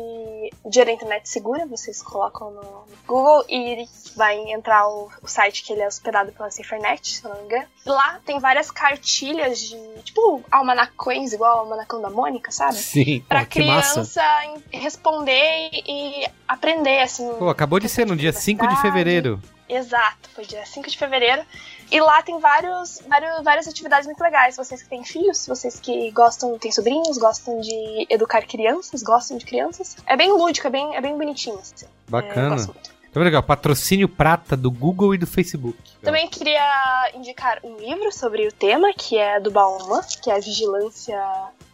da Internet Segura. Vocês colocam no Google e vai entrar o, o site que ele é hospedado pela CiferNet, se não me engano. Lá tem várias cartilhas de. tipo, almanacões, igual o almanacão da Mônica, sabe? Sim. Pra Pô, criança responder e aprender, assim. Pô, acabou de ser no dia 5 de fevereiro. Exato, foi dia 5 de fevereiro. E lá tem vários, vários, várias atividades muito legais. Vocês que têm filhos, vocês que gostam, têm sobrinhos, gostam de educar crianças, gostam de crianças. É bem lúdico, é bem, é bem bonitinho. Assim. É, Bacana. muito. Tá legal. Patrocínio prata do Google e do Facebook. Também queria indicar um livro sobre o tema, que é do Bauman, que é Vigilância.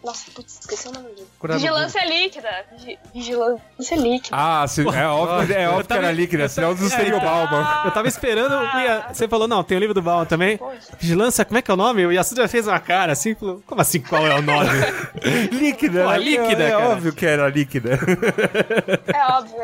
Nossa, putz, esqueci o nome do livro. Procurar no Vigilância líquida. Vi- Vigilância líquida. Ah, se- é óbvio, é óbvio que era líquida, senão não seria o Bauman. Eu tava esperando. Ia- Você falou, não, tem o livro do Bauman também. Poxa. Vigilância, como é que é o nome? O Yasuda fez uma cara assim, falou, como assim, qual é o nome? líquida, Pô, líquida, é, é óbvio que era líquida. É óbvio.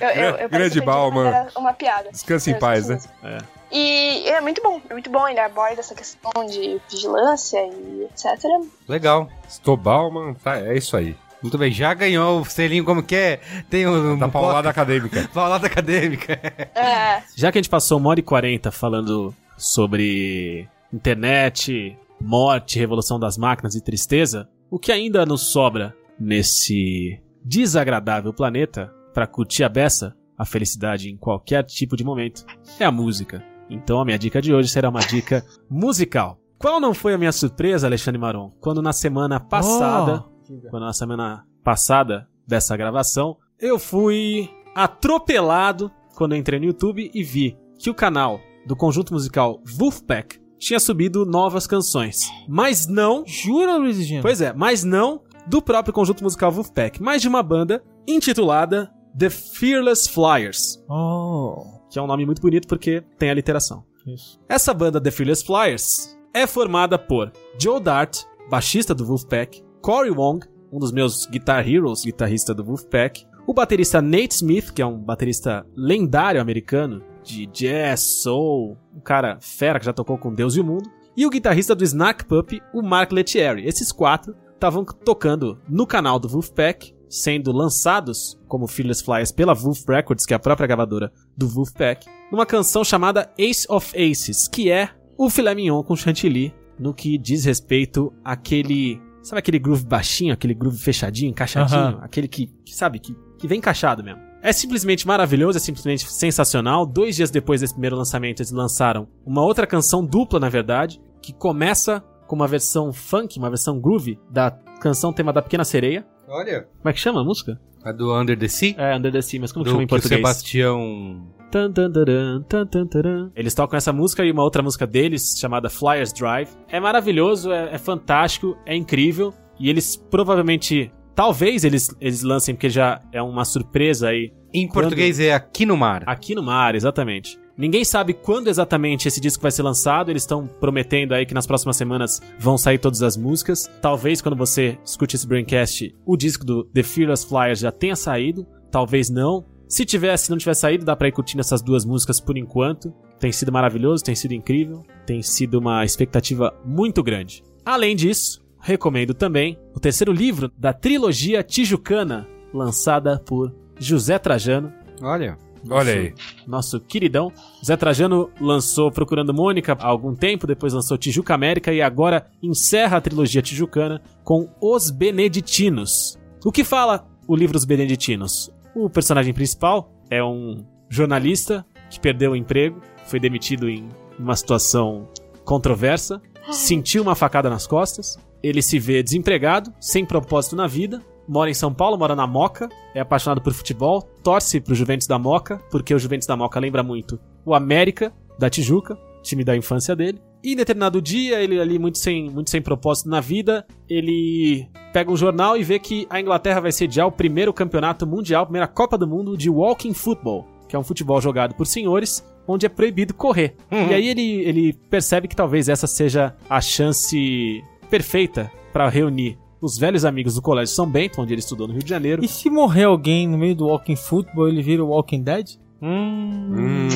Eu, eu, eu, eu Grande Bauman. uma piada. Descanse em Eu paz, né? mesmo. E é muito bom, é muito bom. Ele aborda essa questão de vigilância e etc. Legal. Estou Bauman, tá, é isso aí. Muito bem. Já ganhou o selinho como que é? Tem um... Da paulada acadêmica. Paulada acadêmica. É, Já que a gente passou uma hora e quarenta falando sobre internet, morte, revolução das máquinas e tristeza, o que ainda nos sobra nesse desagradável planeta para curtir a beça, a felicidade em qualquer tipo de momento, é a música. Então a minha dica de hoje será uma dica musical. Qual não foi a minha surpresa, Alexandre Maron, quando na semana passada, quando na semana passada dessa gravação, eu fui atropelado quando entrei no YouTube e vi que o canal do conjunto musical Wolfpack tinha subido novas canções. Mas não, Jura, Luiz Gino? pois é, mas não do próprio conjunto musical Wolfpack, mas de uma banda intitulada The Fearless Flyers, Oh, que é um nome muito bonito porque tem a literação. isso. Essa banda The Fearless Flyers é formada por Joe Dart, baixista do Wolfpack, Corey Wong, um dos meus Guitar Heroes, guitarrista do Wolfpack, o baterista Nate Smith, que é um baterista lendário americano de jazz, soul, um cara fera que já tocou com Deus e o mundo, e o guitarrista do Snack Puppy, o Mark Lettieri. Esses quatro estavam tocando no canal do Wolfpack, sendo lançados como Fearless Flyers pela Wolf Records, que é a própria gravadora do Wolfpack, numa canção chamada Ace of Aces, que é o filé mignon com chantilly no que diz respeito àquele. Sabe aquele groove baixinho, aquele groove fechadinho, encaixadinho? Aham. Aquele que, que, sabe, que, que vem encaixado mesmo. É simplesmente maravilhoso, é simplesmente sensacional. Dois dias depois desse primeiro lançamento, eles lançaram uma outra canção dupla, na verdade, que começa com uma versão funk, uma versão groove da canção tema da Pequena Sereia. Olha. Como é que chama a música? A do Under the Sea? É, Under the Sea, mas como que do chama em que o português? Sebastião... Tan, tan, taran, tan, tan, taran. Eles tocam essa música e uma outra música deles, chamada Flyers Drive. É maravilhoso, é, é fantástico, é incrível. E eles provavelmente. Talvez eles, eles lancem, porque já é uma surpresa aí. Em Quando- português é Aqui no Mar. Aqui no mar, exatamente. Ninguém sabe quando exatamente esse disco vai ser lançado. Eles estão prometendo aí que nas próximas semanas vão sair todas as músicas. Talvez quando você escute esse Braincast, o disco do The Fearless Flyers já tenha saído. Talvez não. Se tivesse, não tivesse saído, dá pra ir curtindo essas duas músicas por enquanto. Tem sido maravilhoso, tem sido incrível, tem sido uma expectativa muito grande. Além disso, recomendo também o terceiro livro da trilogia Tijucana, lançada por José Trajano, Olha. Olha aí. nosso queridão. Zé Trajano lançou Procurando Mônica há algum tempo, depois lançou Tijuca América e agora encerra a trilogia tijucana com Os Beneditinos. O que fala o livro Os Beneditinos? O personagem principal é um jornalista que perdeu o emprego, foi demitido em uma situação controversa, sentiu uma facada nas costas, ele se vê desempregado, sem propósito na vida, mora em São Paulo, mora na Moca, é apaixonado por futebol, torce pro Juventus da Moca, porque o Juventus da Moca lembra muito o América da Tijuca, time da infância dele. E em determinado dia, ele ali muito sem, muito sem propósito na vida, ele pega um jornal e vê que a Inglaterra vai sediar o primeiro campeonato mundial, a primeira Copa do Mundo de Walking Football, que é um futebol jogado por senhores, onde é proibido correr. E aí ele, ele percebe que talvez essa seja a chance perfeita para reunir os velhos amigos do Colégio São Bento, onde ele estudou no Rio de Janeiro. E se morrer alguém no meio do Walking Football, ele vira o Walking Dead? Hum.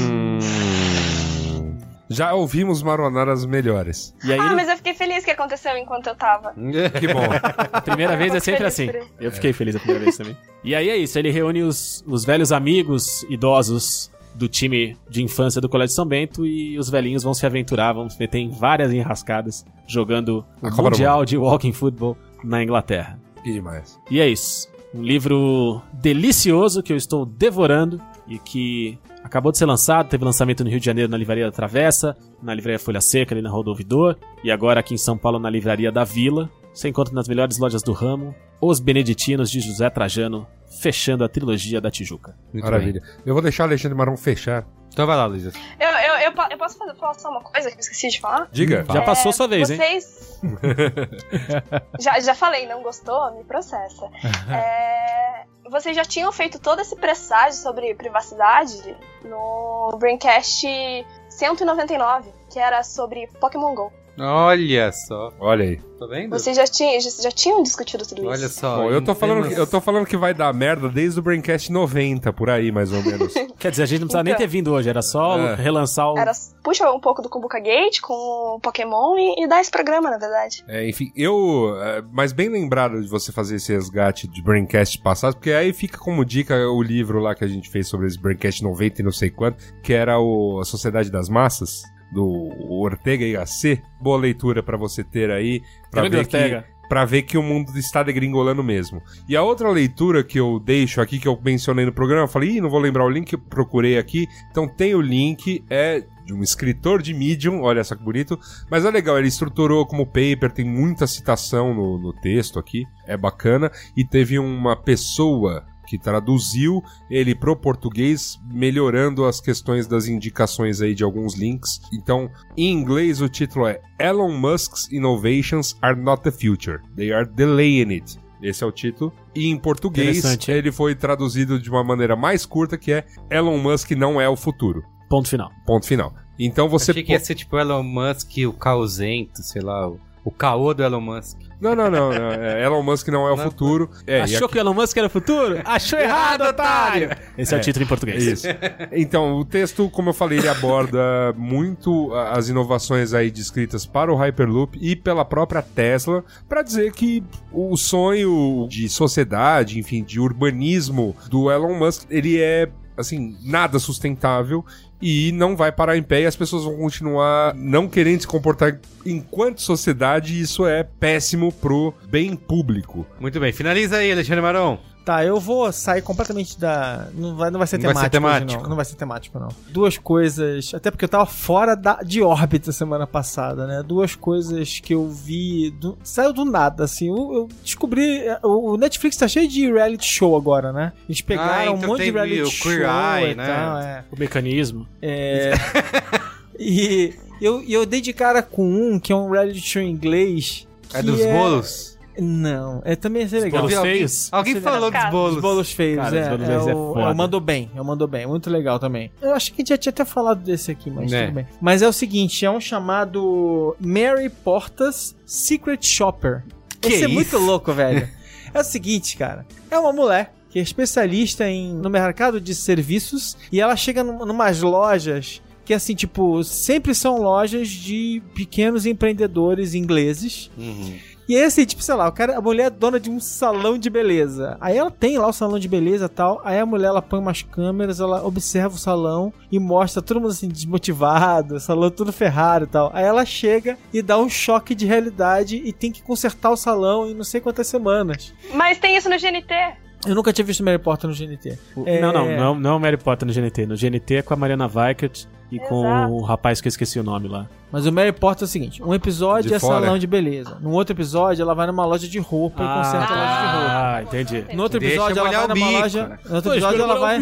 Já ouvimos maronadas melhores. E aí, Ah, ele- mas eu fiquei feliz que aconteceu enquanto eu tava. Que bom. a primeira vez é sempre assim. Eu fiquei feliz a primeira vez também. E aí é isso, ele reúne os, os velhos amigos idosos do time de infância do Colégio São Bento e os velhinhos vão se aventurar, vão se meter em várias enrascadas jogando o Mundial de Walking Football na Inglaterra. Que demais. E é isso. Um livro delicioso que eu estou devorando e que acabou de ser lançado. Teve lançamento no Rio de Janeiro na Livraria da Travessa, na Livraria Folha Seca, ali na Rua do Ouvidor, e agora aqui em São Paulo na Livraria da Vila. Você encontra nas melhores lojas do ramo Os Beneditinos de José Trajano, fechando a trilogia da Tijuca. Muito Maravilha. Eu vou deixar o Alexandre Marão fechar. Então vai lá, Luísa. Eu, eu, eu, eu posso fazer, falar só uma coisa que eu esqueci de falar? Diga. Já passou sua vez, hein? Vocês. já, já falei, não gostou? Me processa. É, Vocês já tinham feito todo esse presságio sobre privacidade no Braincast 199, que era sobre Pokémon GO. Olha só. Olha aí. Tá vendo? Vocês já tinham, já, já tinham discutido tudo isso. Olha só. Bom, eu tô, falando que, eu tô falando que vai dar merda desde o Braincast 90, por aí, mais ou menos. Quer dizer, a gente não precisava nem Então. ter vindo hoje, era só É. relançar o. Era puxa um pouco do Kumbuka Gate com o Pokémon e, e dar esse programa, na verdade. É, enfim, eu. é, Mas bem lembrado de você fazer esse resgate de Braincast passados, porque aí fica como dica o livro lá que a gente fez sobre esse Braincast 90 e não sei quanto, que era o A Sociedade das Massas, do Ortega e Gasset. Boa leitura pra você ter aí. Pra Grande ver Ortega. que Pra ver que o mundo está degringolando mesmo. E a outra leitura que eu deixo aqui, que eu mencionei no programa, eu falei, Ih, não vou lembrar o link, procurei aqui. Então tem o link, é de um escritor de Medium, olha só que bonito. Mas é legal, ele estruturou como paper, tem muita citação no, no texto aqui, é bacana. E teve uma pessoa que traduziu ele pro português, melhorando as questões das indicações aí de alguns links. Então, em inglês o título é Elon Musk's innovations are not the future, they are delaying it. Esse é o título. E em português ele foi traduzido de uma maneira mais curta, que é Elon Musk não é o futuro. Ponto final. Ponto final. Então você Achei que ia ser tipo Elon Musk, o caosento, sei lá, o, o caô do Elon Musk. Não, não, não. não. É, Elon Musk não é o Não. futuro. É, Achou que o Elon Musk era o futuro? Achou errado, otário! Esse é, o título em português. Isso. Então, o texto, como eu falei, ele aborda muito as inovações aí descritas para o Hyperloop e pela própria Tesla, para dizer que o sonho de sociedade, enfim, de urbanismo do Elon Musk, ele é assim, nada sustentável e não vai parar em pé e as pessoas vão continuar não querendo se comportar enquanto sociedade e isso é péssimo pro bem público. Muito bem, finaliza aí, Alexandre Maron. Tá, eu vou sair completamente da. Não vai, não vai ser Não vai ser temático. hoje, temático. não. não vai ser temático, não. Duas coisas. Até porque eu tava fora da, de órbita semana passada, né? Duas coisas que eu vi. do- saiu do nada, assim. Eu, eu descobri. é, O, o Netflix tá cheio de reality show agora, né? Eles pegaram Ah, um então monte de teve reality o show Queer Eye, e né? tal, é. O mecanismo. É. e eu, eu dei de cara com um que é um reality show em inglês. É dos bolos? Não, é também ser legal. bolos alguém, feios? alguém Você falou dos bolos. Os bolos feios, Cara, é. os bolos é, é o, é o Mandou Bem, é o Mandou Bem, muito legal também. Eu acho que já tinha até falado desse aqui, mas É. tudo bem. Mas é o seguinte, é um chamado Mary Portas Secret Shopper. Que Esse é isso? muito louco, velho. é o seguinte, cara, é uma mulher que é especialista em, no mercado de serviços e ela chega num, numas lojas que assim, tipo, sempre são lojas de pequenos empreendedores ingleses Uhum. E aí, assim, tipo, sei lá, o cara, a mulher é dona de um salão de beleza. Aí ela tem lá o salão de beleza e tal. Aí a mulher, ela põe umas câmeras, ela observa o salão e mostra todo mundo assim, desmotivado, o salão tudo ferrado e tal. Aí ela chega e dá um choque de realidade e tem que consertar o salão em não sei quantas semanas. Mas tem isso no GNT. Eu nunca tinha visto Mary Potter no GNT. É- Não, não, não, não Mary Potter no GNT. No GNT é com a Mariana Weikert e com Exato. o rapaz que eu esqueci o nome lá. Mas o Mary Potter é o seguinte: um episódio De é fora. salão de beleza. No outro episódio, ela vai numa loja de roupa e conserta a loja de roupa. Ah, entendi. No outro Deixa episódio, ela molhar vai numa bico, loja. né? No outro episódio, ela vai.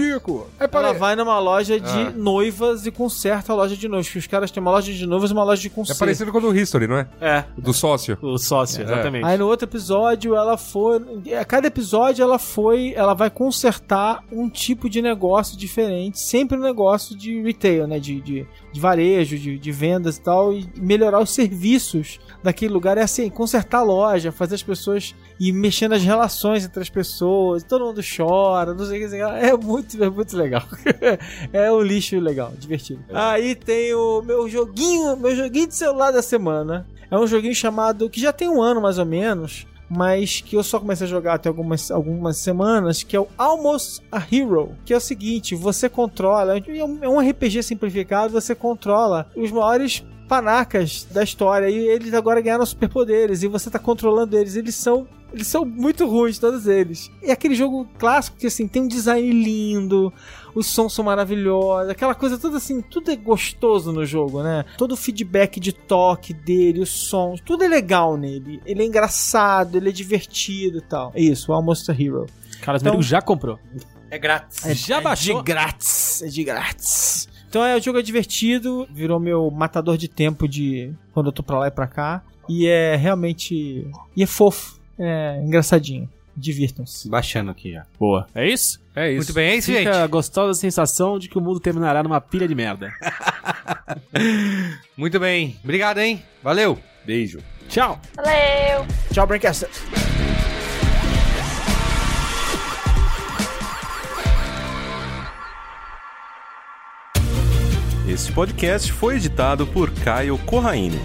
Ela vai numa loja de Ah. noivas e conserta a loja de noivas. Porque os caras têm uma loja de noivas e uma loja de É conserto. parecido com o do History, não é? É, Do sócio. o sócio, exatamente. Aí no outro episódio ela foi. A cada episódio ela foi. Ela vai consertar um tipo de negócio diferente. Sempre um negócio de retail, né? De de, de, de varejo, de, de vendas e tal, e melhorar os serviços daquele lugar. É assim, consertar a loja, fazer as pessoas e mexer nas relações entre as pessoas, todo mundo chora, não sei o que, é muito, é muito legal. é um lixo legal, divertido. Aí tem o meu joguinho, meu joguinho de celular da semana. É um joguinho chamado, que já tem um ano mais ou menos, mas que eu só comecei a jogar até algumas, algumas semanas, que é o Almost a Hero, que é o seguinte, você controla, é um RPG simplificado, você controla os maiores panacas da história e eles agora ganharam superpoderes e você tá controlando eles, eles são eles são muito ruins, todos eles. É aquele jogo clássico que, assim, tem um design lindo, os sons são maravilhosos, aquela coisa toda assim, tudo é gostoso no jogo, né? Todo o feedback de toque dele, os sons, tudo é legal nele. Ele é engraçado, ele é divertido e tal. É isso, o Almost a Hero. Carlos então, já comprou. É grátis. É, já é baixou? de grátis. É de grátis. Então é, o jogo é divertido, virou meu matador de tempo de quando eu tô pra lá e pra cá. E é realmente. E é fofo. É engraçadinho. Divirtam-se. Baixando aqui já. Boa. É isso? É isso. Muito bem, é isso, Fica gente. a gostosa sensação de que o mundo terminará numa pilha de merda. Muito bem. Obrigado, hein? Valeu. Beijo. Tchau. Valeu! Tchau, Braincasters. Este podcast foi editado por Caio Corraine.